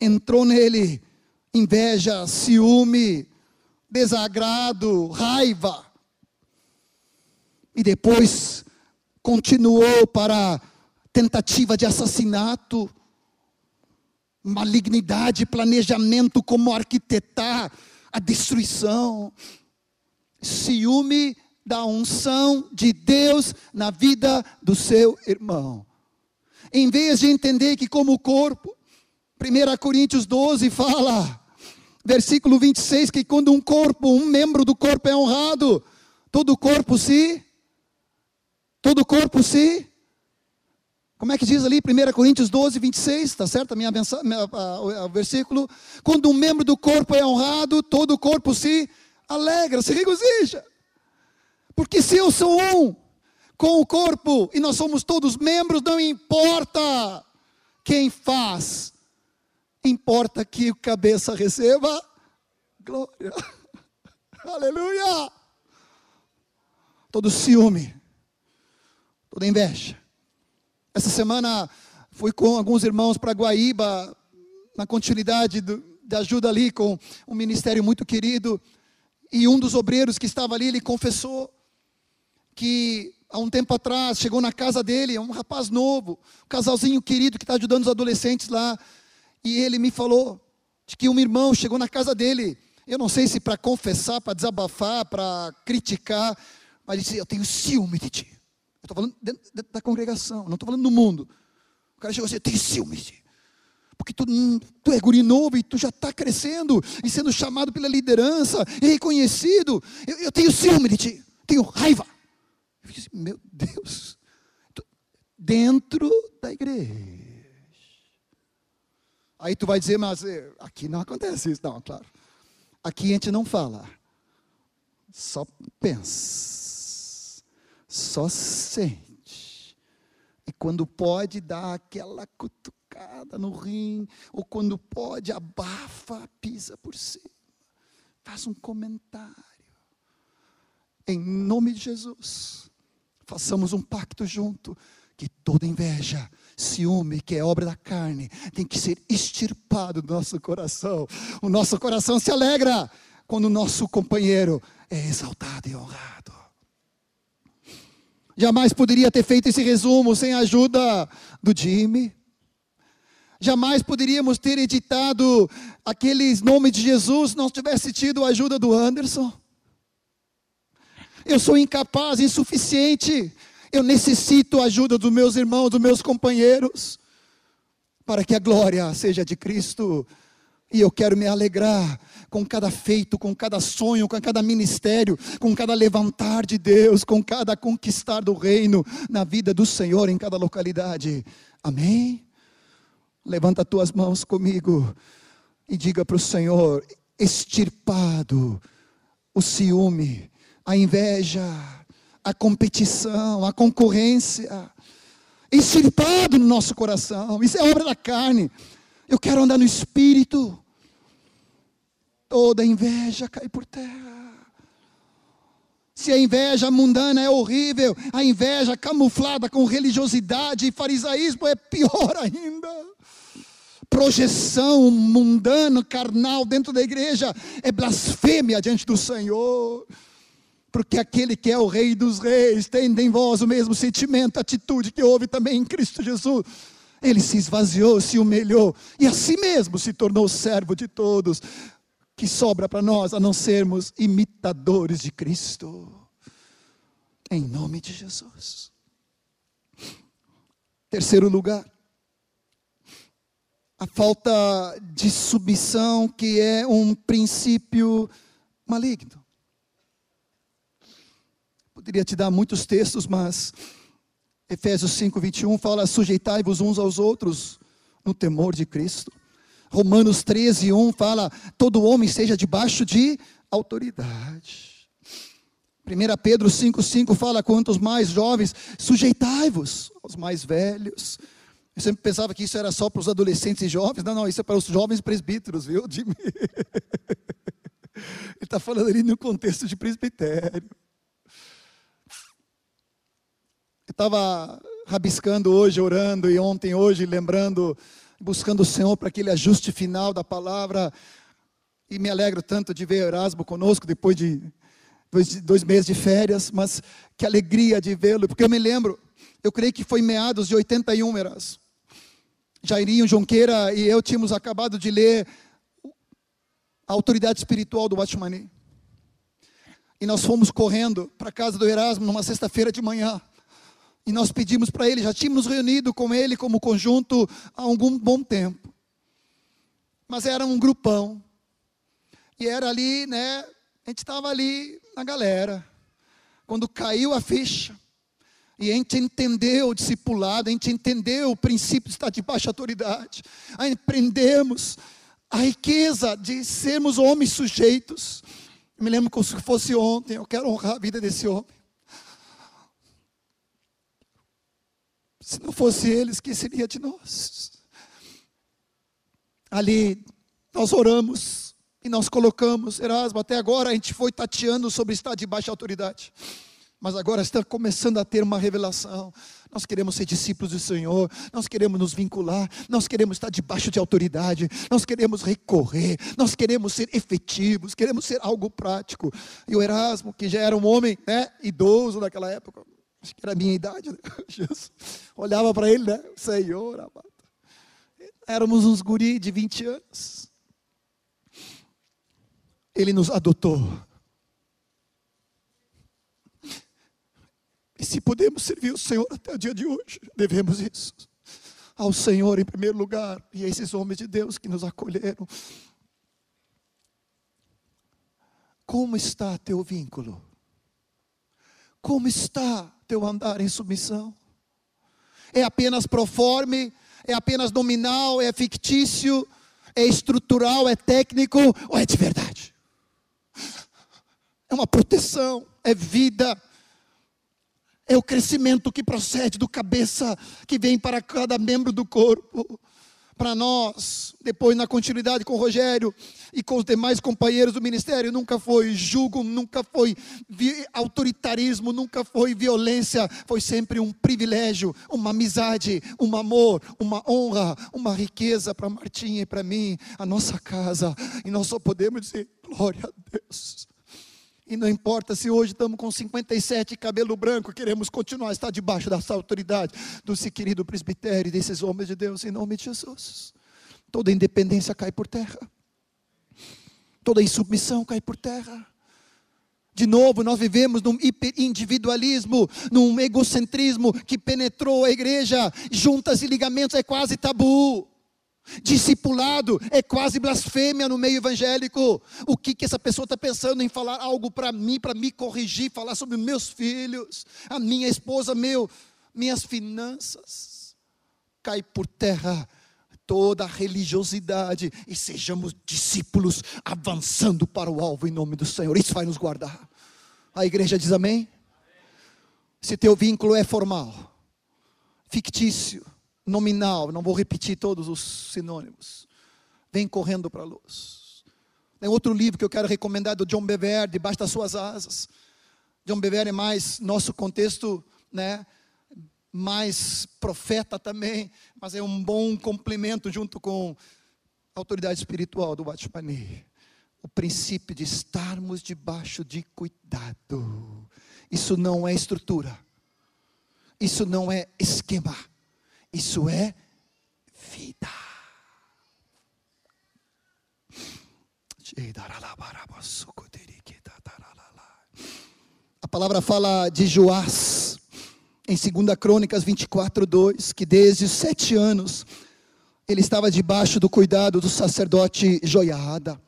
[SPEAKER 1] entrou nele inveja, ciúme, desagrado, raiva. E depois continuou para tentativa de assassinato, malignidade, planejamento como arquitetar a destruição, ciúme da unção de Deus na vida do seu irmão. Em vez de entender que, como corpo, 1 Coríntios 12 fala, versículo 26, que quando um corpo, um membro do corpo é honrado, todo o corpo se, todo o corpo se como é que diz ali, 1 Coríntios 12, 26, está certo? A minha, a, o versículo. Quando um membro do corpo é honrado, todo o corpo se alegra, se regozija. Porque se eu sou um com o corpo e nós somos todos membros, não importa quem faz, importa que o cabeça receba glória. (laughs) Aleluia! Todo ciúme, toda inveja essa semana fui com alguns irmãos para Guaíba, na continuidade do, de ajuda ali com um ministério muito querido. E um dos obreiros que estava ali, ele confessou que há um tempo atrás chegou na casa dele, um rapaz novo, um casalzinho querido que está ajudando os adolescentes lá. E ele me falou de que um irmão chegou na casa dele. Eu não sei se para confessar, para desabafar, para criticar, mas disse: Eu tenho ciúme de ti estou falando dentro, da congregação, não estou falando no mundo. O cara chegou assim, tem ciúmes. Porque tu, tu é guri novo e tu já está crescendo e sendo chamado pela liderança e reconhecido. Eu, eu tenho ciúme de ti, tenho raiva. Eu disse, meu Deus, dentro da igreja. Aí tu vai dizer, mas eh, aqui não acontece isso. Não, claro. Aqui a gente não fala, só pensa só sente. E quando pode, dá aquela cutucada no rim, ou quando pode, abafa, pisa por cima. Faz um comentário. Em nome de Jesus, façamos um pacto junto, que toda inveja, ciúme, que é obra da carne, tem que ser extirpado do nosso coração. O nosso coração se alegra quando o nosso companheiro é exaltado e honrado. Jamais poderia ter feito esse resumo sem a ajuda do Jimmy. Jamais poderíamos ter editado aqueles nomes de Jesus se não tivesse tido a ajuda do Anderson. Eu sou incapaz, insuficiente. Eu necessito a ajuda dos meus irmãos, dos meus companheiros, para que a glória seja de Cristo. E eu quero me alegrar com cada feito, com cada sonho, com cada ministério, com cada levantar de Deus, com cada conquistar do reino na vida do Senhor em cada localidade. Amém? Levanta tuas mãos comigo e diga para o Senhor: extirpado o ciúme, a inveja, a competição, a concorrência, extirpado no nosso coração, isso é obra da carne. Eu quero andar no espírito. Toda inveja cai por terra. Se a inveja mundana é horrível, a inveja camuflada com religiosidade e farisaísmo é pior (laughs) ainda. Projeção mundana, carnal dentro da igreja é blasfêmia diante do Senhor. Porque aquele que é o Rei dos Reis tem em vós o mesmo sentimento, atitude que houve também em Cristo Jesus. Ele se esvaziou, se humilhou e a si mesmo se tornou servo de todos. Que sobra para nós a não sermos imitadores de Cristo. Em nome de Jesus. Terceiro lugar, a falta de submissão, que é um princípio maligno. Poderia te dar muitos textos, mas Efésios 5, 21 fala: sujeitai-vos uns aos outros no temor de Cristo. Romanos 13, 1 fala: todo homem seja debaixo de autoridade. 1 Pedro 5, 5 fala: quantos mais jovens, sujeitai-vos aos mais velhos. Eu sempre pensava que isso era só para os adolescentes e jovens. Não, não, isso é para os jovens presbíteros, viu? (laughs) Ele está falando ali no contexto de presbitério. Eu estava rabiscando hoje, orando, e ontem, hoje, lembrando, buscando o Senhor para aquele ajuste final da palavra. E me alegro tanto de ver Erasmo conosco depois de dois, meses de férias, mas que alegria de vê-lo, porque eu me lembro, eu creio que foi meados de 81, Erasmo. Jairinho Jonqueira e eu tínhamos acabado de ler a autoridade espiritual do Batmani. E nós fomos correndo para a casa do Erasmo numa sexta-feira de manhã. E nós pedimos para ele, já tínhamos reunido com ele como conjunto há algum bom tempo. Mas era um grupão. E era ali, né? A gente estava ali na galera. Quando caiu a ficha, e a gente entendeu o discipulado, a gente entendeu o princípio de estar de autoridade. Aí aprendemos a riqueza de sermos homens sujeitos. Eu me lembro como se fosse ontem, eu quero honrar a vida desse homem. Se não fosse eles, que seria de nós? Ali nós oramos e nós colocamos, Erasmo, até agora a gente foi tateando sobre estar debaixo de autoridade. Mas agora está começando a ter uma revelação. Nós queremos ser discípulos do Senhor, nós queremos nos vincular, nós queremos estar debaixo de autoridade, nós queremos recorrer, nós queremos ser efetivos, queremos ser algo prático. E o Erasmo, que já era um homem né, idoso naquela época, acho que era a minha idade, né? (laughs) Jesus, olhava para ele, né? Senhor, amado. Éramos uns guri de 20 anos. Ele nos adotou. E se podemos servir o Senhor até o dia de hoje, devemos isso. Ao Senhor em primeiro lugar e a esses homens de Deus que nos acolheram. Como está teu vínculo? Como está teu andar em submissão? É apenas proforme? É apenas nominal? É fictício? É estrutural? É técnico? Ou é de verdade? É uma proteção? É vida? É o crescimento que procede do cabeça, que vem para cada membro do corpo para nós, depois na continuidade com o Rogério e com os demais companheiros do ministério, nunca foi julgo, nunca foi autoritarismo, nunca foi violência, foi sempre um privilégio, uma amizade, um amor, uma honra, uma riqueza para Martinha e para mim, a nossa casa, e nós só podemos dizer glória a Deus. E não importa se hoje estamos com 57 cabelo branco, queremos continuar a estar debaixo dessa autoridade do se querido presbitério, desses homens de Deus, em nome de Jesus. Toda independência cai por terra. Toda insubmissão cai por terra. De novo, nós vivemos num hiperindividualismo, num egocentrismo que penetrou a igreja, juntas e ligamentos é quase tabu. Discipulado é quase blasfêmia no meio evangélico. O que, que essa pessoa está pensando em falar algo para mim, para me corrigir, falar sobre meus filhos, a minha esposa, meu, minhas finanças. Cai por terra toda a religiosidade e sejamos discípulos avançando para o alvo em nome do Senhor. Isso vai nos guardar. A igreja diz amém? Se teu vínculo é formal, fictício, nominal, não vou repetir todos os sinônimos. Vem correndo para a luz. Tem outro livro que eu quero recomendar do John Bever, Debaixo das Suas Asas. John Bever é mais nosso contexto, né? Mais profeta também, mas é um bom complemento junto com a autoridade espiritual do Batmani. O princípio de estarmos debaixo de cuidado. Isso não é estrutura. Isso não é esquema isso é vida. A palavra fala de Joás, em 2 Crônicas 24, 2, que desde os sete anos ele estava debaixo do cuidado do sacerdote Joiada.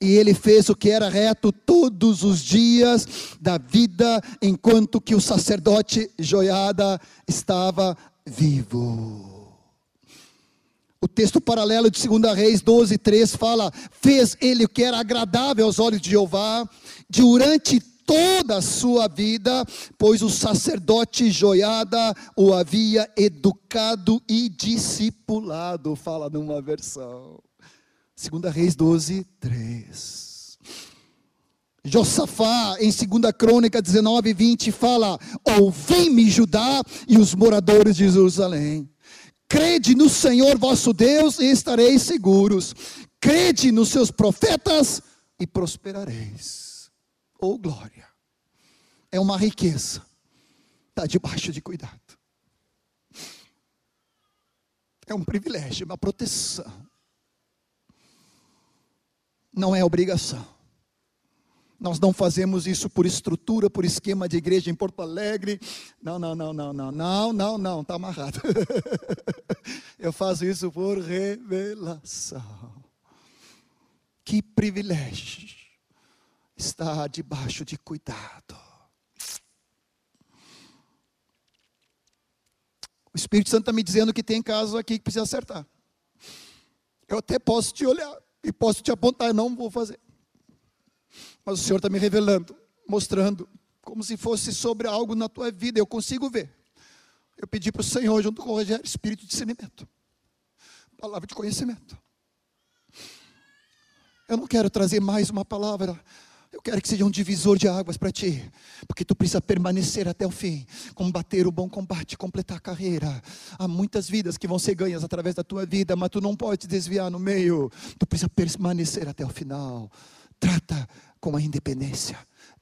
[SPEAKER 1] E ele fez o que era reto todos os dias da vida, enquanto que o sacerdote Joiada estava vivo. O texto paralelo de 2 Reis 12, 3 fala: Fez ele o que era agradável aos olhos de Jeová, durante toda a sua vida, pois o sacerdote Joiada o havia educado e discipulado. Fala numa versão. 2 Reis 12, 3. Josafá, em 2 Crônica 19, 20, fala: Ouvi-me, Judá e os moradores de Jerusalém. Crede no Senhor vosso Deus e estareis seguros. Crede nos seus profetas e prosperareis. Oh glória! É uma riqueza. Está debaixo de cuidado. É um privilégio, uma proteção. Não é obrigação. Nós não fazemos isso por estrutura, por esquema de igreja em Porto Alegre. Não, não, não, não, não, não, não, não, está amarrado. (laughs) Eu faço isso por revelação. Que privilégio estar debaixo de cuidado. O Espírito Santo está me dizendo que tem casos aqui que precisa acertar. Eu até posso te olhar e posso te apontar, não vou fazer. Mas o Senhor está me revelando, mostrando, como se fosse sobre algo na tua vida, eu consigo ver. Eu pedi para o Senhor, junto com o Rogério, espírito de discernimento, palavra de conhecimento. Eu não quero trazer mais uma palavra, eu quero que seja um divisor de águas para ti, porque tu precisa permanecer até o fim, combater o bom combate, completar a carreira. Há muitas vidas que vão ser ganhas através da tua vida, mas tu não pode desviar no meio, tu precisa permanecer até o final. Trata com a independência,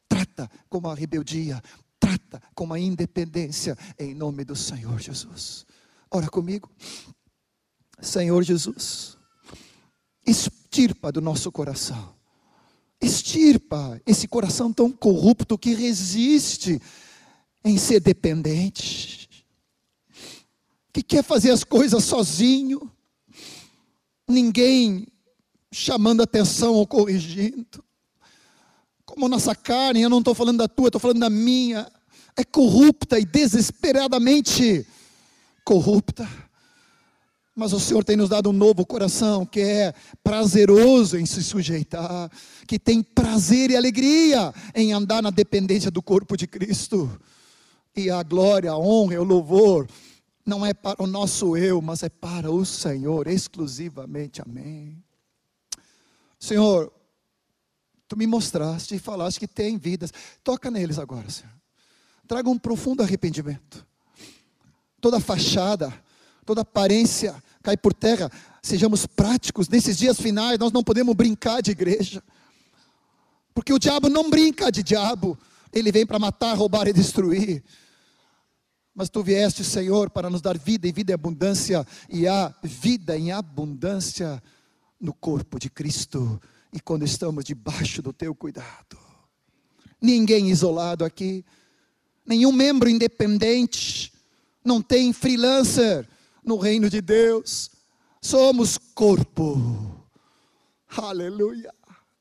[SPEAKER 1] trata com a rebeldia, trata com a independência. Em nome do Senhor Jesus. Ora comigo. Senhor Jesus, extirpa do nosso coração, extirpa esse coração tão corrupto que resiste em ser dependente, que quer fazer as coisas sozinho, ninguém chamando atenção ou corrigindo. Como nossa carne, eu não estou falando da tua, estou falando da minha, é corrupta e desesperadamente corrupta. Mas o Senhor tem nos dado um novo coração que é prazeroso em se sujeitar, que tem prazer e alegria em andar na dependência do corpo de Cristo. E a glória, a honra e o louvor não é para o nosso eu, mas é para o Senhor exclusivamente. Amém. Senhor, tu me mostraste e falaste que tem vidas. Toca neles agora, Senhor. Traga um profundo arrependimento. Toda fachada, toda aparência cai por terra. Sejamos práticos. Nesses dias finais, nós não podemos brincar de igreja. Porque o diabo não brinca de diabo. Ele vem para matar, roubar e destruir. Mas tu vieste, Senhor, para nos dar vida e vida em abundância, e há vida em abundância no corpo de Cristo, e quando estamos debaixo do teu cuidado. Ninguém isolado aqui, nenhum membro independente, não tem freelancer no reino de Deus, somos corpo. Aleluia.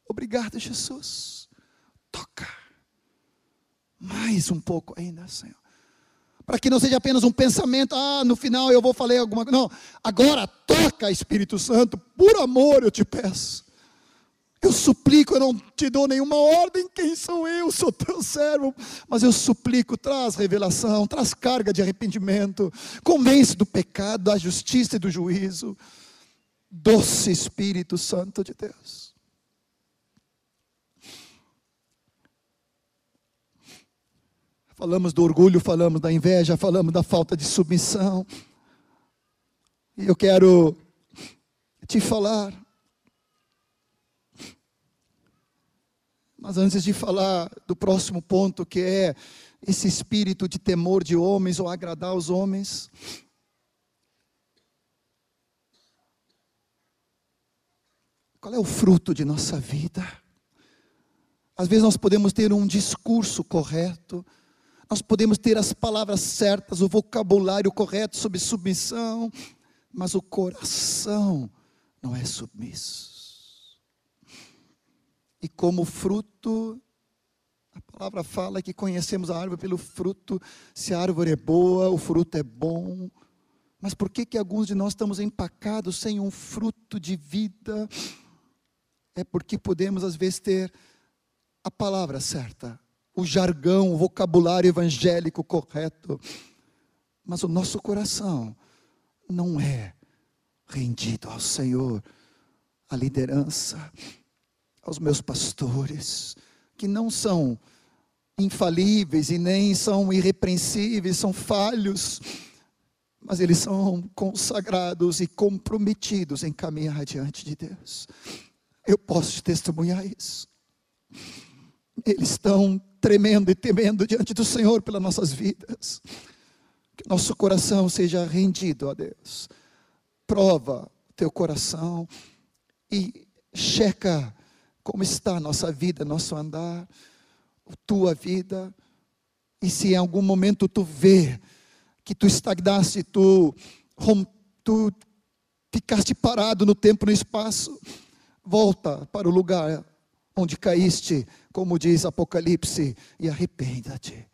[SPEAKER 1] Obrigado, Jesus. Toca. Mais um pouco ainda, Senhor para que não seja apenas um pensamento, ah, no final eu vou falar alguma coisa. Não, agora toca, Espírito Santo, por amor eu te peço. Eu suplico, eu não te dou nenhuma ordem, quem sou eu? Sou teu servo. Mas eu suplico, traz revelação, traz carga de arrependimento, convence do pecado, da justiça e do juízo. Doce Espírito Santo de Deus. Falamos do orgulho, falamos da inveja, falamos da falta de submissão. E eu quero te falar. Mas antes de falar do próximo ponto, que é esse espírito de temor de homens ou agradar os homens, qual é o fruto de nossa vida? Às vezes nós podemos ter um discurso correto, nós podemos ter as palavras certas, o vocabulário correto sobre submissão, mas o coração não é submisso. E como fruto, a palavra fala que conhecemos a árvore pelo fruto, se a árvore é boa, o fruto é bom. Mas por que que alguns de nós estamos empacados sem um fruto de vida? É porque podemos às vezes ter a palavra certa, o jargão, o vocabulário evangélico correto, mas o nosso coração não é rendido ao Senhor, à liderança, aos meus pastores, que não são infalíveis e nem são irrepreensíveis, são falhos, mas eles são consagrados e comprometidos em caminhar diante de Deus. Eu posso testemunhar isso. Eles estão tremendo e temendo diante do Senhor pelas nossas vidas. Que nosso coração seja rendido a Deus. Prova teu coração e checa como está a nossa vida, nosso andar, tua vida. E se em algum momento tu vê que tu estagnaste, tu, tu ficaste parado no tempo e no espaço, volta para o lugar onde caíste, como diz Apocalipse, e arrependa-te.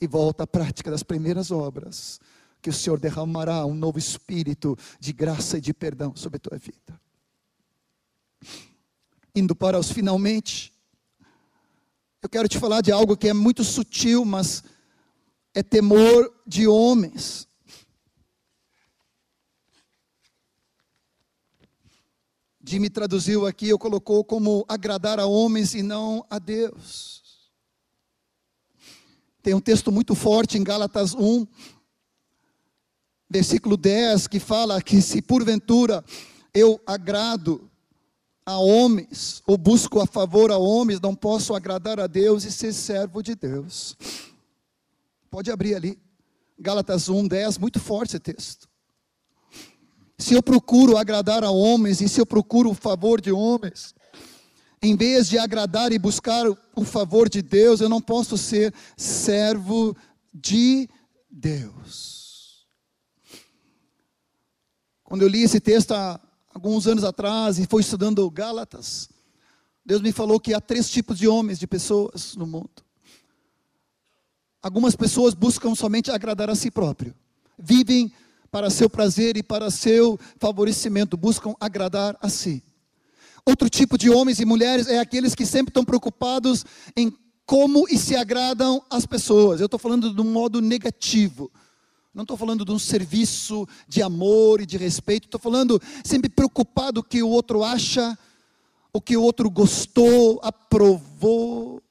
[SPEAKER 1] E volta à prática das primeiras obras, que o Senhor derramará um novo espírito de graça e de perdão sobre a tua vida. Indo para os finalmente, eu quero te falar de algo que é muito sutil, mas é temor de homens. Jimmy traduziu aqui, eu colocou como agradar a homens e não a Deus. Tem um texto muito forte em Gálatas 1, versículo 10, que fala que se porventura eu agrado a homens, ou busco a favor a homens, não posso agradar a Deus e ser servo de Deus. Pode abrir ali. Gálatas 1, 10, muito forte esse texto se eu procuro agradar a homens e se eu procuro o favor de homens, em vez de agradar e buscar o favor de Deus, eu não posso ser servo de Deus. Quando eu li esse texto há alguns anos atrás e fui estudando Gálatas, Deus me falou que há três tipos de homens, de pessoas no mundo. Algumas pessoas buscam somente agradar a si próprio, vivem para seu prazer e para seu favorecimento, buscam agradar a si. Outro tipo de homens e mulheres é aqueles que sempre estão preocupados em como e se agradam as pessoas. Eu estou falando de um modo negativo. Não estou falando de um serviço de amor e de respeito. Estou falando sempre preocupado o que o outro acha, o que o outro gostou, aprovou,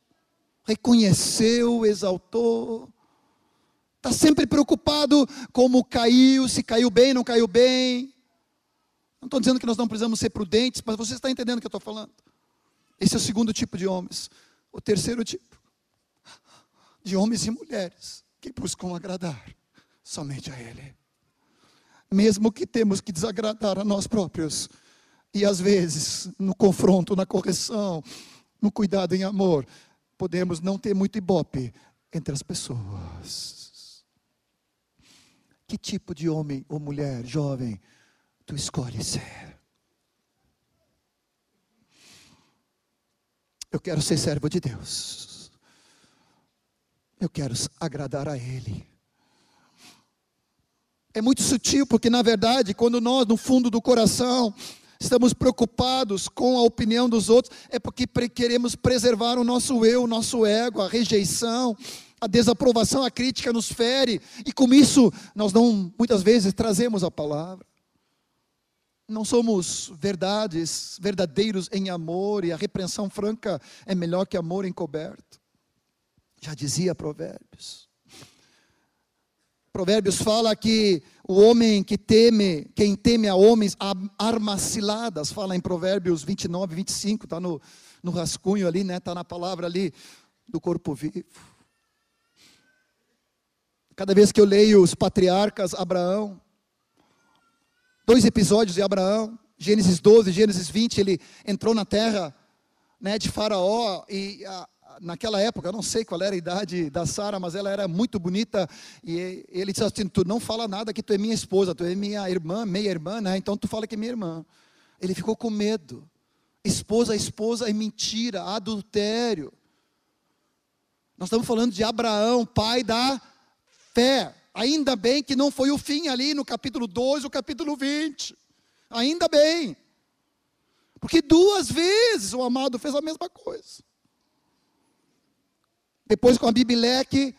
[SPEAKER 1] reconheceu, exaltou. Está sempre preocupado como caiu, se caiu bem, não caiu bem. Não estou dizendo que nós não precisamos ser prudentes, mas você está entendendo o que eu estou falando. Esse é o segundo tipo de homens. O terceiro tipo, de homens e mulheres que buscam agradar somente a Ele. Mesmo que temos que desagradar a nós próprios, e às vezes, no confronto, na correção, no cuidado em amor, podemos não ter muito ibope entre as pessoas. Que tipo de homem ou mulher, jovem, tu escolhes ser? Eu quero ser servo de Deus. Eu quero agradar a Ele. É muito sutil, porque na verdade, quando nós, no fundo do coração, estamos preocupados com a opinião dos outros, é porque queremos preservar o nosso eu, o nosso ego, a rejeição, a desaprovação, a crítica nos fere, e com isso nós não, muitas vezes, trazemos a palavra não somos verdades, verdadeiros em amor, e a repreensão franca é melhor que amor encoberto. Já dizia Provérbios. Provérbios fala que o homem que teme, quem teme a homens, armas ciladas, fala em Provérbios 29, 25, está no, no rascunho ali, né? Está na palavra ali do corpo vivo. Cada vez que eu leio os patriarcas, Abraão, dois episódios de Abraão, Gênesis 12, Gênesis 20, ele entrou na terra né, de Faraó e a, naquela época, eu não sei qual era a idade da Sara, mas ela era muito bonita e ele disse assim: "Tu não fala nada que tu é minha esposa, tu é minha irmã, meia irmã, né? Então tu fala que é minha irmã". Ele ficou com medo. Esposa, esposa é mentira, adultério. Nós estamos falando de Abraão, pai da fé. Ainda bem que não foi o fim ali no capítulo 12 ou capítulo 20. Ainda bem. Porque duas vezes o amado fez a mesma coisa. Depois com Abimeleque,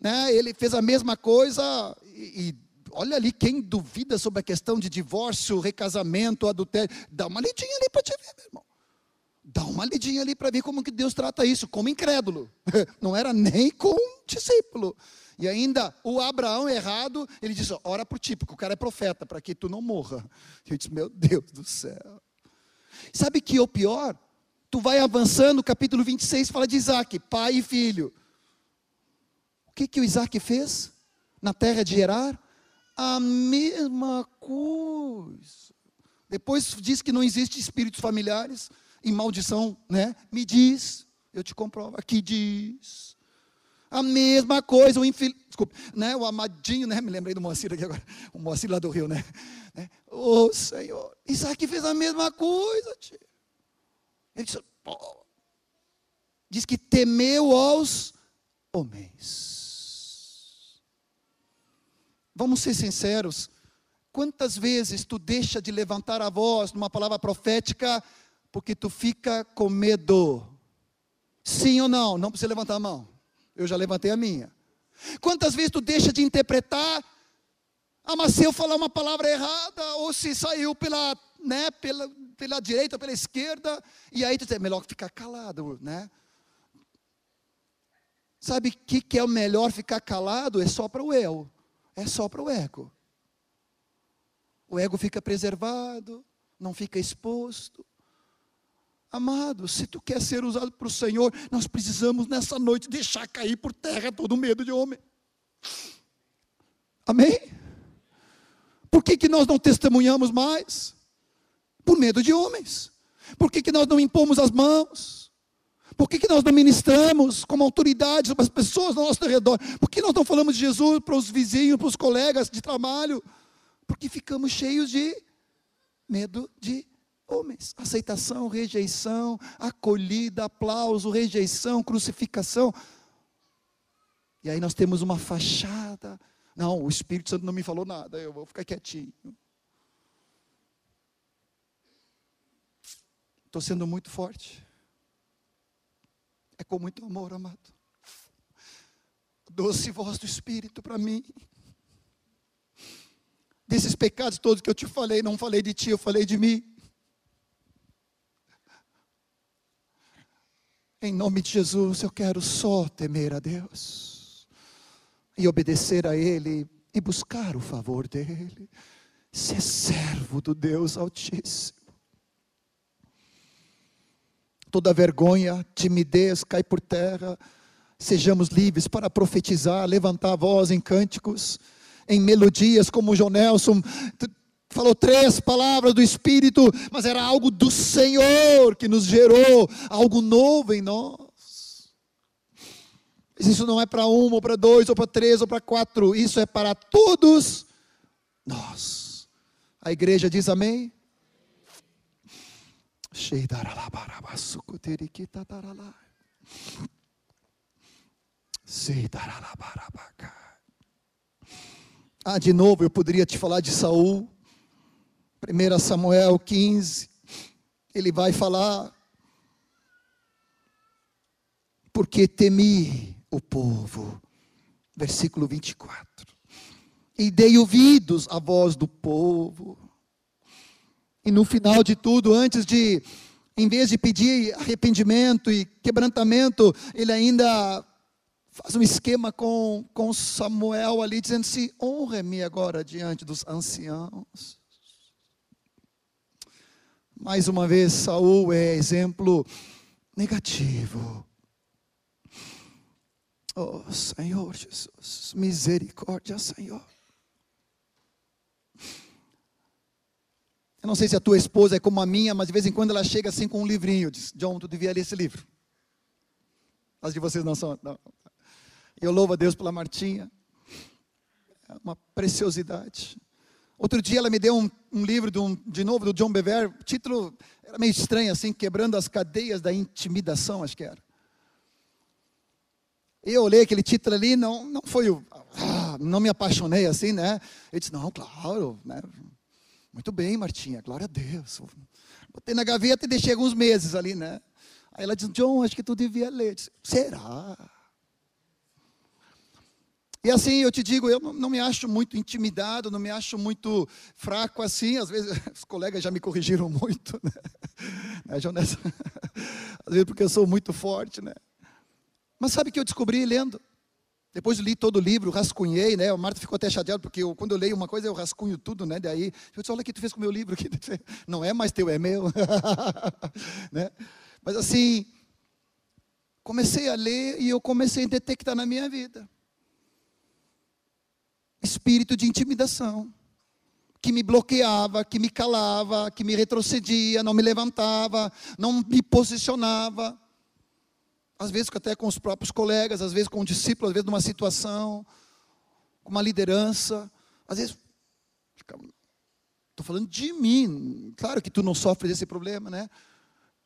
[SPEAKER 1] né, ele fez a mesma coisa e, e olha ali quem duvida sobre a questão de divórcio, recasamento, adultério, dá uma lidinha ali para te ver, meu irmão. Dá uma lidinha ali para ver como que Deus trata isso, como incrédulo. (laughs) Não era nem com discípulo. E ainda o Abraão errado, ele disse: ora por ti, porque o cara é profeta, para que tu não morra. Eu disse: meu Deus do céu. Sabe que é o pior? Tu vai avançando, capítulo 26 fala de Isaac, pai e filho. O que, que o Isaac fez na terra de Gerar? A mesma coisa. Depois diz que não existe espíritos familiares e maldição, né? Me diz, eu te comprovo. Aqui diz. A mesma coisa, o infeliz, desculpe, né, o amadinho, né, me lembrei do Moacir aqui agora, o Moacir lá do Rio, né, né Ô Senhor, Isaac fez a mesma coisa, tio. Ele disse, oh. diz que temeu aos homens. Vamos ser sinceros, quantas vezes tu deixa de levantar a voz numa palavra profética, porque tu fica com medo? Sim ou não? Não precisa levantar a mão. Eu já levantei a minha. Quantas vezes tu deixa de interpretar? Ah, mas se eu falar uma palavra errada, ou se saiu pela, né, pela, pela direita, pela esquerda, e aí tu diz, é melhor ficar calado, né? Sabe o que, que é o melhor ficar calado? É só para o eu, é só para o ego. O ego fica preservado, não fica exposto. Amado, se tu quer ser usado para o Senhor, nós precisamos nessa noite deixar cair por terra todo medo de homem. Amém? Por que, que nós não testemunhamos mais? Por medo de homens. Por que, que nós não impomos as mãos? Por que, que nós não ministramos como autoridade sobre as pessoas ao nosso redor? Por que nós não falamos de Jesus para os vizinhos, para os colegas de trabalho? Porque ficamos cheios de medo de homens. Aceitação, rejeição, acolhida, aplauso, rejeição, crucificação. E aí nós temos uma fachada. Não, o Espírito Santo não me falou nada, eu vou ficar quietinho. Estou sendo muito forte. É com muito amor, amado. Doce voz do Espírito para mim. Desses pecados todos que eu te falei, não falei de ti, eu falei de mim. Em nome de Jesus, eu quero só temer a Deus e obedecer a Ele e buscar o favor dEle, ser servo do Deus Altíssimo. Toda vergonha, timidez cai por terra, sejamos livres para profetizar, levantar a voz em cânticos, em melodias, como o João Nelson falou três palavras do Espírito, mas era algo do Senhor que nos gerou algo novo em nós. Isso não é para um, ou para dois, ou para três, ou para quatro, isso é para todos nós. A igreja diz amém? Ah, de novo, eu poderia te falar de Saul. 1 Samuel 15, ele vai falar, porque temi o povo, versículo 24, e dei ouvidos à voz do povo, e no final de tudo, antes de, em vez de pedir arrependimento e quebrantamento, ele ainda faz um esquema com, com Samuel ali, dizendo assim: honre-me agora diante dos anciãos. Mais uma vez, Saul é exemplo negativo. Oh, Senhor Jesus, misericórdia, Senhor. Eu não sei se a tua esposa é como a minha, mas de vez em quando ela chega assim com um livrinho. Diz, John, tu devia ler esse livro. As de vocês não são. Não. Eu louvo a Deus pela Martinha. É uma preciosidade. Outro dia ela me deu um, um livro de, um, de, novo do John Bever, título era meio estranho assim, quebrando as cadeias da intimidação, acho que era. Eu olhei aquele título ali, não, não foi o, ah, não me apaixonei assim, né? Eu disse, não, claro, né? Muito bem, Martinha, glória a Deus. Botei na gaveta e deixei alguns meses ali, né? Aí ela disse, John, acho que tu devia ler. Eu disse, Será? E assim, eu te digo, eu não me acho muito intimidado, não me acho muito fraco assim. Às vezes, (laughs) os colegas já me corrigiram muito, né? (laughs) né (laughs) Às vezes, porque eu sou muito forte, né? Mas sabe que eu descobri lendo? Depois li todo o livro, rascunhei, né? O Marta ficou até chateado, porque eu, quando eu leio uma coisa, eu rascunho tudo, né? Daí, eu disse, olha o que tu fez com o meu livro. Aqui. Não é mais teu, é meu. né? Mas assim, comecei a ler e eu comecei a detectar na minha vida espírito de intimidação, que me bloqueava, que me calava, que me retrocedia, não me levantava, não me posicionava. Às vezes até com os próprios colegas, às vezes com o discípulo, às vezes numa situação, com uma liderança. Às vezes, estou falando de mim. Claro que tu não sofres desse problema, né?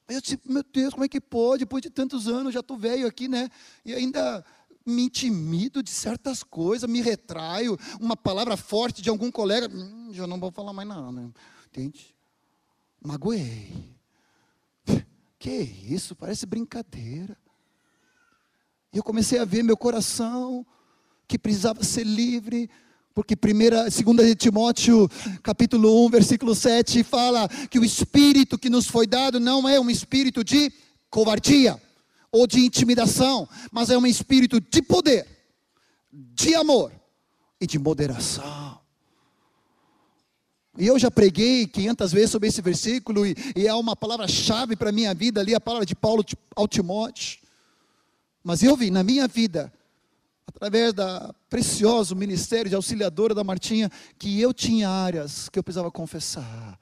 [SPEAKER 1] Mas eu disse, meu Deus, como é que pode? Depois de tantos anos, já estou velho aqui, né? E ainda me intimido de certas coisas, me retraio, uma palavra forte de algum colega, hum, já não vou falar mais nada, né? entende? Magoei. Que isso? Parece brincadeira. E eu comecei a ver meu coração que precisava ser livre, porque primeira, segunda de Timóteo, capítulo 1, versículo 7 fala que o espírito que nos foi dado não é um espírito de covardia ou de intimidação, mas é um espírito de poder, de amor e de moderação. E eu já preguei 500 vezes sobre esse versículo, e, e é uma palavra-chave para a minha vida ali, a palavra de Paulo ao Timóteo. Mas eu vi na minha vida, através da precioso ministério de auxiliadora da Martinha, que eu tinha áreas que eu precisava confessar.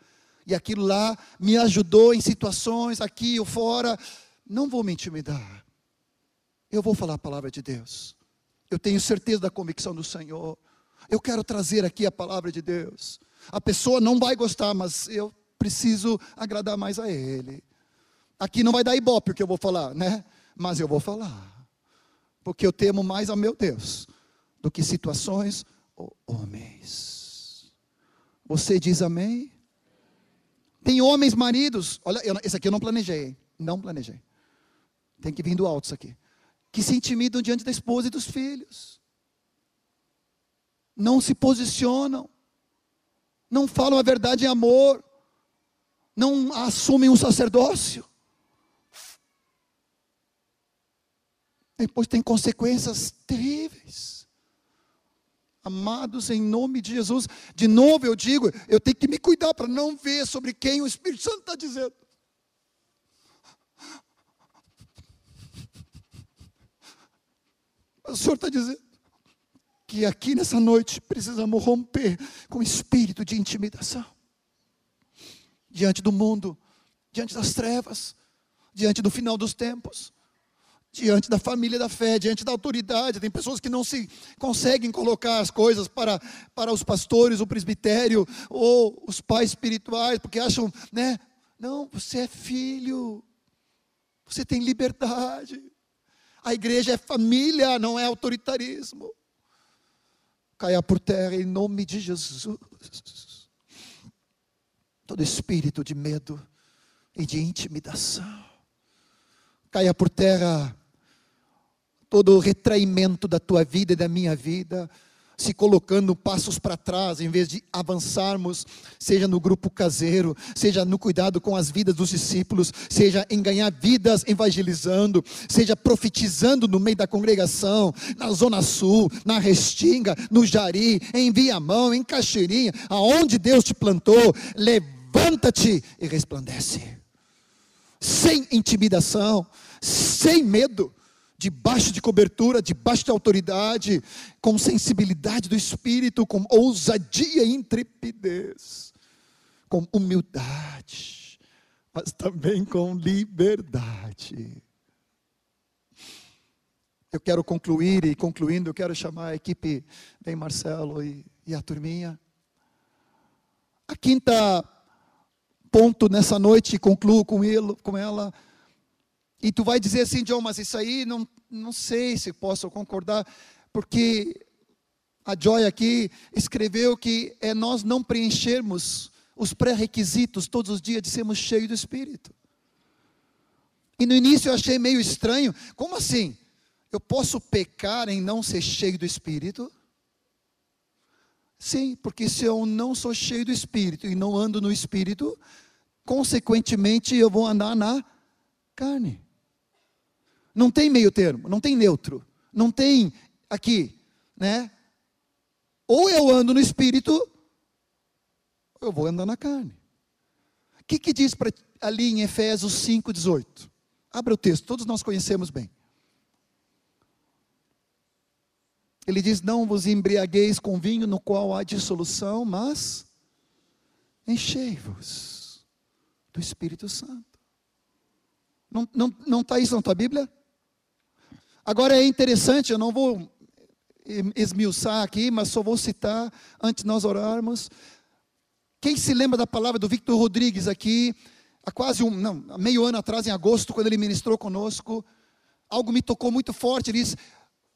[SPEAKER 1] E aquilo lá me ajudou em situações aqui ou fora, não vou me intimidar. Eu vou falar a palavra de Deus. Eu tenho certeza da convicção do Senhor. Eu quero trazer aqui a palavra de Deus. A pessoa não vai gostar, mas eu preciso agradar mais a Ele. Aqui não vai dar ibope o que eu vou falar, né? Mas eu vou falar. Porque eu temo mais a meu Deus do que situações ou homens. Você diz amém? Tem homens maridos. Olha, eu, esse aqui eu não planejei. Não planejei. Tem que vir do alto isso aqui. Que se intimidam diante da esposa e dos filhos. Não se posicionam. Não falam a verdade em amor. Não assumem um sacerdócio. Depois tem consequências terríveis. Amados, em nome de Jesus, de novo eu digo, eu tenho que me cuidar para não ver sobre quem o Espírito Santo está dizendo. O Senhor está dizendo que aqui nessa noite precisamos romper com o espírito de intimidação diante do mundo, diante das trevas, diante do final dos tempos diante da família da fé, diante da autoridade. Tem pessoas que não se conseguem colocar as coisas para, para os pastores, o presbitério ou os pais espirituais, porque acham, né? Não, você é filho, você tem liberdade. A igreja é família, não é autoritarismo. Caia por terra em nome de Jesus. Todo espírito de medo e de intimidação. Caia por terra todo retraimento da tua vida e da minha vida, se colocando passos para trás, em vez de avançarmos, seja no grupo caseiro, seja no cuidado com as vidas dos discípulos, seja em ganhar vidas evangelizando, seja profetizando no meio da congregação, na Zona Sul, na Restinga, no Jari, em Viamão, em Caxirinha, aonde Deus te plantou, levanta-te e resplandece, sem intimidação, sem medo, debaixo de cobertura, debaixo de autoridade, com sensibilidade do espírito, com ousadia e intrepidez, com humildade, mas também com liberdade. Eu quero concluir e concluindo, eu quero chamar a equipe, bem Marcelo e, e a turminha. A quinta ponto nessa noite, concluo com, ele, com ela, e tu vai dizer assim, John, mas isso aí não, não sei se posso concordar, porque a Joy aqui escreveu que é nós não preenchermos os pré-requisitos todos os dias de sermos cheios do Espírito. E no início eu achei meio estranho, como assim? Eu posso pecar em não ser cheio do Espírito? Sim, porque se eu não sou cheio do Espírito e não ando no Espírito, consequentemente eu vou andar na carne. Não tem meio termo, não tem neutro, não tem aqui, né? Ou eu ando no espírito, ou eu vou andar na carne. O que, que diz pra, ali em Efésios 5,18? Abra o texto, todos nós conhecemos bem. Ele diz: Não vos embriagueis com vinho no qual há dissolução, mas enchei-vos do Espírito Santo. Não está tá isso na tua Bíblia? Agora é interessante, eu não vou esmiuçar aqui, mas só vou citar antes nós orarmos. Quem se lembra da palavra do Victor Rodrigues aqui, há quase um, não, meio ano atrás, em agosto, quando ele ministrou conosco, algo me tocou muito forte. Ele disse: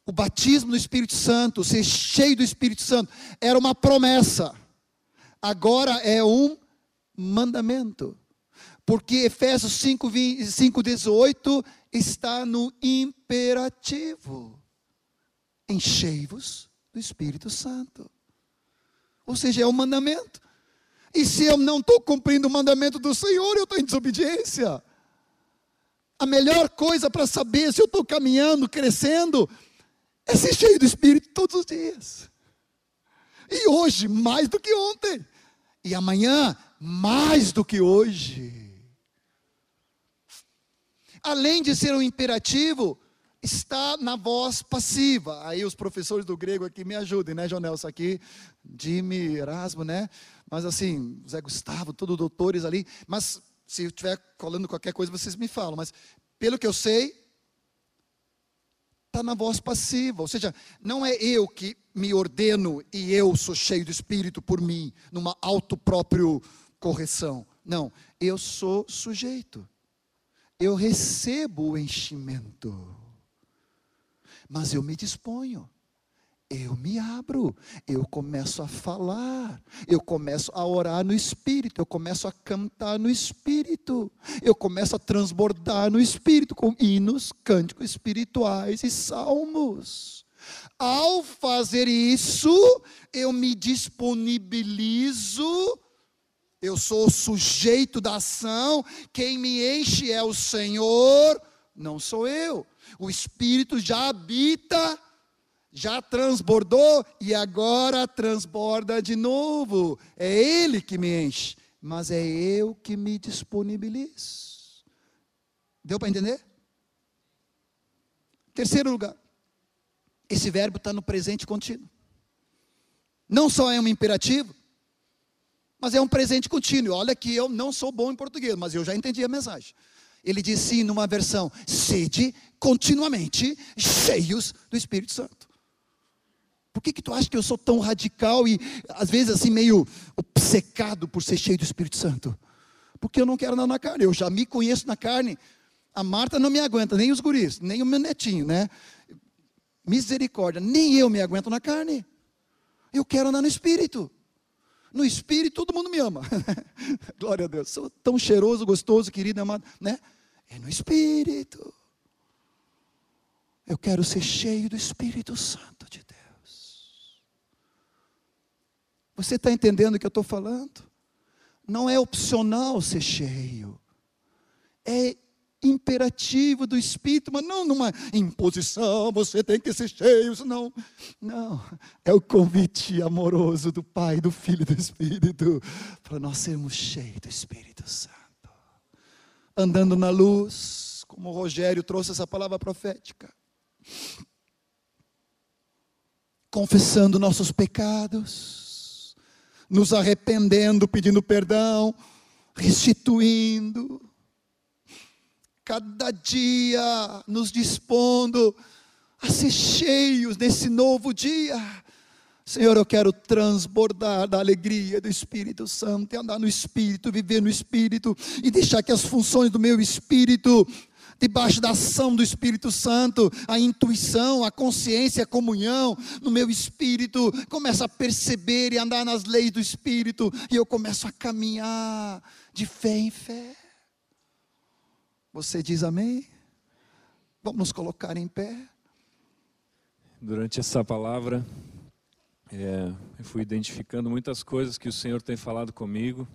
[SPEAKER 1] o batismo do Espírito Santo, ser cheio do Espírito Santo, era uma promessa, agora é um mandamento. Porque Efésios 5, 5 18 está no imperativo: enchei-vos do Espírito Santo. Ou seja, é o um mandamento. E se eu não estou cumprindo o mandamento do Senhor, eu estou em desobediência. A melhor coisa para saber se eu estou caminhando, crescendo, é ser cheio do Espírito todos os dias. E hoje, mais do que ontem. E amanhã, mais do que hoje além de ser um imperativo, está na voz passiva. Aí os professores do grego aqui me ajudem, né, Jonelson? Aqui, Jimmy, Erasmo, né? Mas assim, Zé Gustavo, todos doutores ali. Mas se eu estiver colando qualquer coisa, vocês me falam. Mas pelo que eu sei, está na voz passiva. Ou seja, não é eu que me ordeno e eu sou cheio do Espírito por mim, numa auto-próprio correção. Não, eu sou sujeito eu recebo o enchimento, mas eu me disponho, eu me abro, eu começo a falar, eu começo a orar no Espírito, eu começo a cantar no Espírito, eu começo a transbordar no Espírito com hinos, cânticos espirituais e salmos. Ao fazer isso, eu me disponibilizo, eu sou sujeito da ação, quem me enche é o Senhor, não sou eu. O Espírito já habita já transbordou e agora transborda de novo. É Ele que me enche, mas é eu que me disponibilizo. Deu para entender? Terceiro lugar, esse verbo está no presente contínuo. Não só é um imperativo, mas é um presente contínuo. Olha que eu não sou bom em português, mas eu já entendi a mensagem. Ele diz sim numa versão: sede continuamente cheios do Espírito Santo. Por que, que tu acha que eu sou tão radical e às vezes assim meio obcecado por ser cheio do Espírito Santo? Porque eu não quero andar na carne, eu já me conheço na carne. A Marta não me aguenta, nem os guris, nem o meu netinho, né? Misericórdia, nem eu me aguento na carne. Eu quero andar no Espírito. No Espírito todo mundo me ama. (laughs) Glória a Deus. Sou tão cheiroso, gostoso, querido, amado, né? É no Espírito. Eu quero ser cheio do Espírito Santo de Deus. Você está entendendo o que eu estou falando? Não é opcional ser cheio, é imperativo do Espírito, mas não numa imposição, você tem que ser cheio, não, não, é o convite amoroso do Pai, do Filho e do Espírito, para nós sermos cheios do Espírito Santo, andando na luz, como o Rogério trouxe essa palavra profética, confessando nossos pecados, nos arrependendo, pedindo perdão, restituindo, cada dia nos dispondo a ser cheios nesse novo dia. Senhor, eu quero transbordar da alegria do Espírito Santo, e andar no Espírito, viver no Espírito, e deixar que as funções do meu Espírito debaixo da ação do Espírito Santo, a intuição, a consciência, a comunhão no meu espírito, começa a perceber e andar nas leis do Espírito, e eu começo a caminhar de fé em fé. Você diz amém? Vamos nos colocar em pé.
[SPEAKER 2] Durante essa palavra, é, eu fui identificando muitas coisas que o Senhor tem falado comigo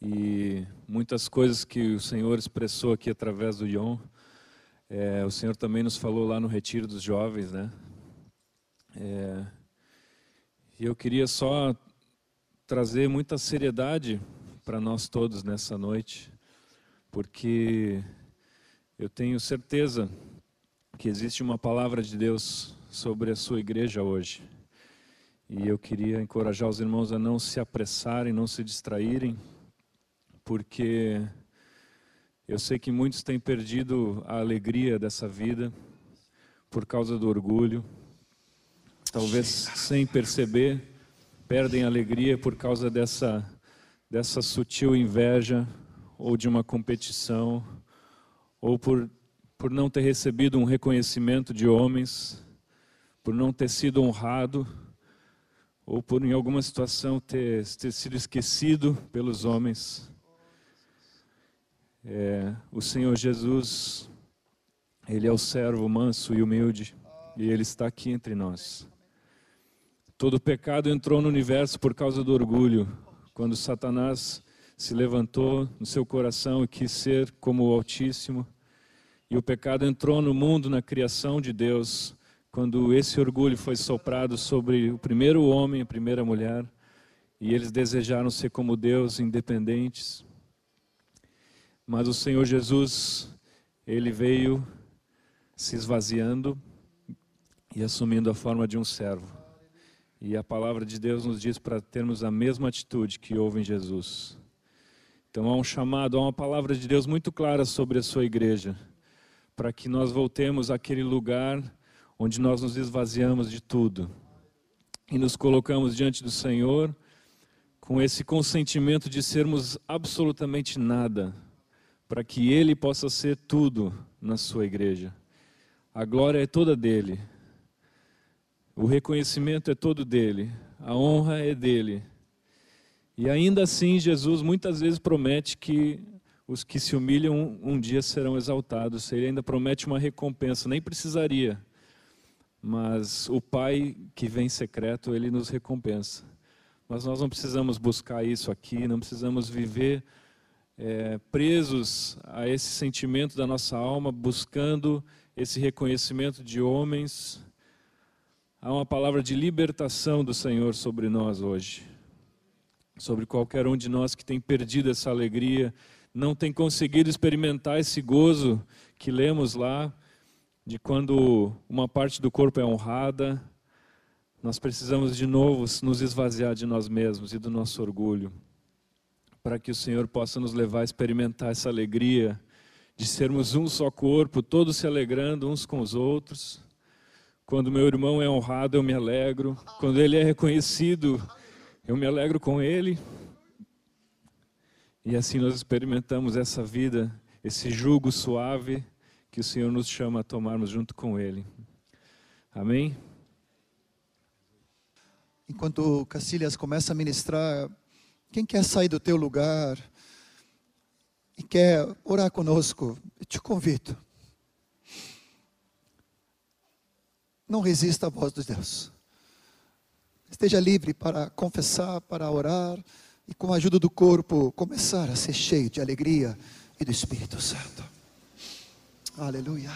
[SPEAKER 2] e muitas coisas que o Senhor expressou aqui através do Ion, é, o Senhor também nos falou lá no Retiro dos Jovens, né? É, e eu queria só trazer muita seriedade para nós todos nessa noite, porque eu tenho certeza que existe uma palavra de Deus sobre a sua igreja hoje. E eu queria encorajar os irmãos a não se apressarem, não se distraírem, porque eu sei que muitos têm perdido a alegria dessa vida por causa do orgulho, talvez sem perceber, perdem a alegria por causa dessa, dessa sutil inveja ou de uma competição, ou por, por não ter recebido um reconhecimento de homens, por não ter sido honrado, ou por em alguma situação ter, ter sido esquecido pelos homens. É, o Senhor Jesus, Ele é o servo manso e humilde, e Ele está aqui entre nós. Todo pecado entrou no universo por causa do orgulho, quando Satanás se levantou no seu coração e quis ser como o Altíssimo, e o pecado entrou no mundo, na criação de Deus, quando esse orgulho foi soprado sobre o primeiro homem, a primeira mulher, e eles desejaram ser como Deus, independentes. Mas o Senhor Jesus, ele veio se esvaziando e assumindo a forma de um servo. E a palavra de Deus nos diz para termos a mesma atitude que houve em Jesus. Então há um chamado, há uma palavra de Deus muito clara sobre a sua igreja, para que nós voltemos àquele lugar onde nós nos esvaziamos de tudo e nos colocamos diante do Senhor com esse consentimento de sermos absolutamente nada para que Ele possa ser tudo na sua igreja. A glória é toda dele. O reconhecimento é todo dele, a honra é dele. E ainda assim, Jesus muitas vezes promete que os que se humilham um, dia serão exaltados. Ele ainda promete uma recompensa, nem precisaria. Mas o Pai que vem secreto, ele nos recompensa. Mas nós não precisamos buscar isso aqui, não precisamos viver é, presos a esse sentimento da nossa alma, buscando esse reconhecimento de homens. Há uma palavra de libertação do Senhor sobre nós hoje, sobre qualquer um de nós que tem perdido essa alegria, não tem conseguido experimentar esse gozo que lemos lá, de quando uma parte do corpo é honrada, nós precisamos de novo nos esvaziar de nós mesmos e do nosso orgulho, para que o Senhor possa nos levar a experimentar essa alegria de sermos um só corpo, todos se alegrando uns com os outros. Quando meu irmão é honrado, eu me alegro. Quando ele é reconhecido, eu me alegro com ele. E assim nós experimentamos essa vida, esse jugo suave que o Senhor nos chama a tomarmos junto com Ele. Amém?
[SPEAKER 1] Enquanto Cacilhas começa a ministrar, quem quer sair do teu lugar e quer orar conosco, eu te convido. Não resista à voz de Deus. Esteja livre para confessar, para orar e com a ajuda do corpo começar a ser cheio de alegria e do Espírito Santo. Aleluia.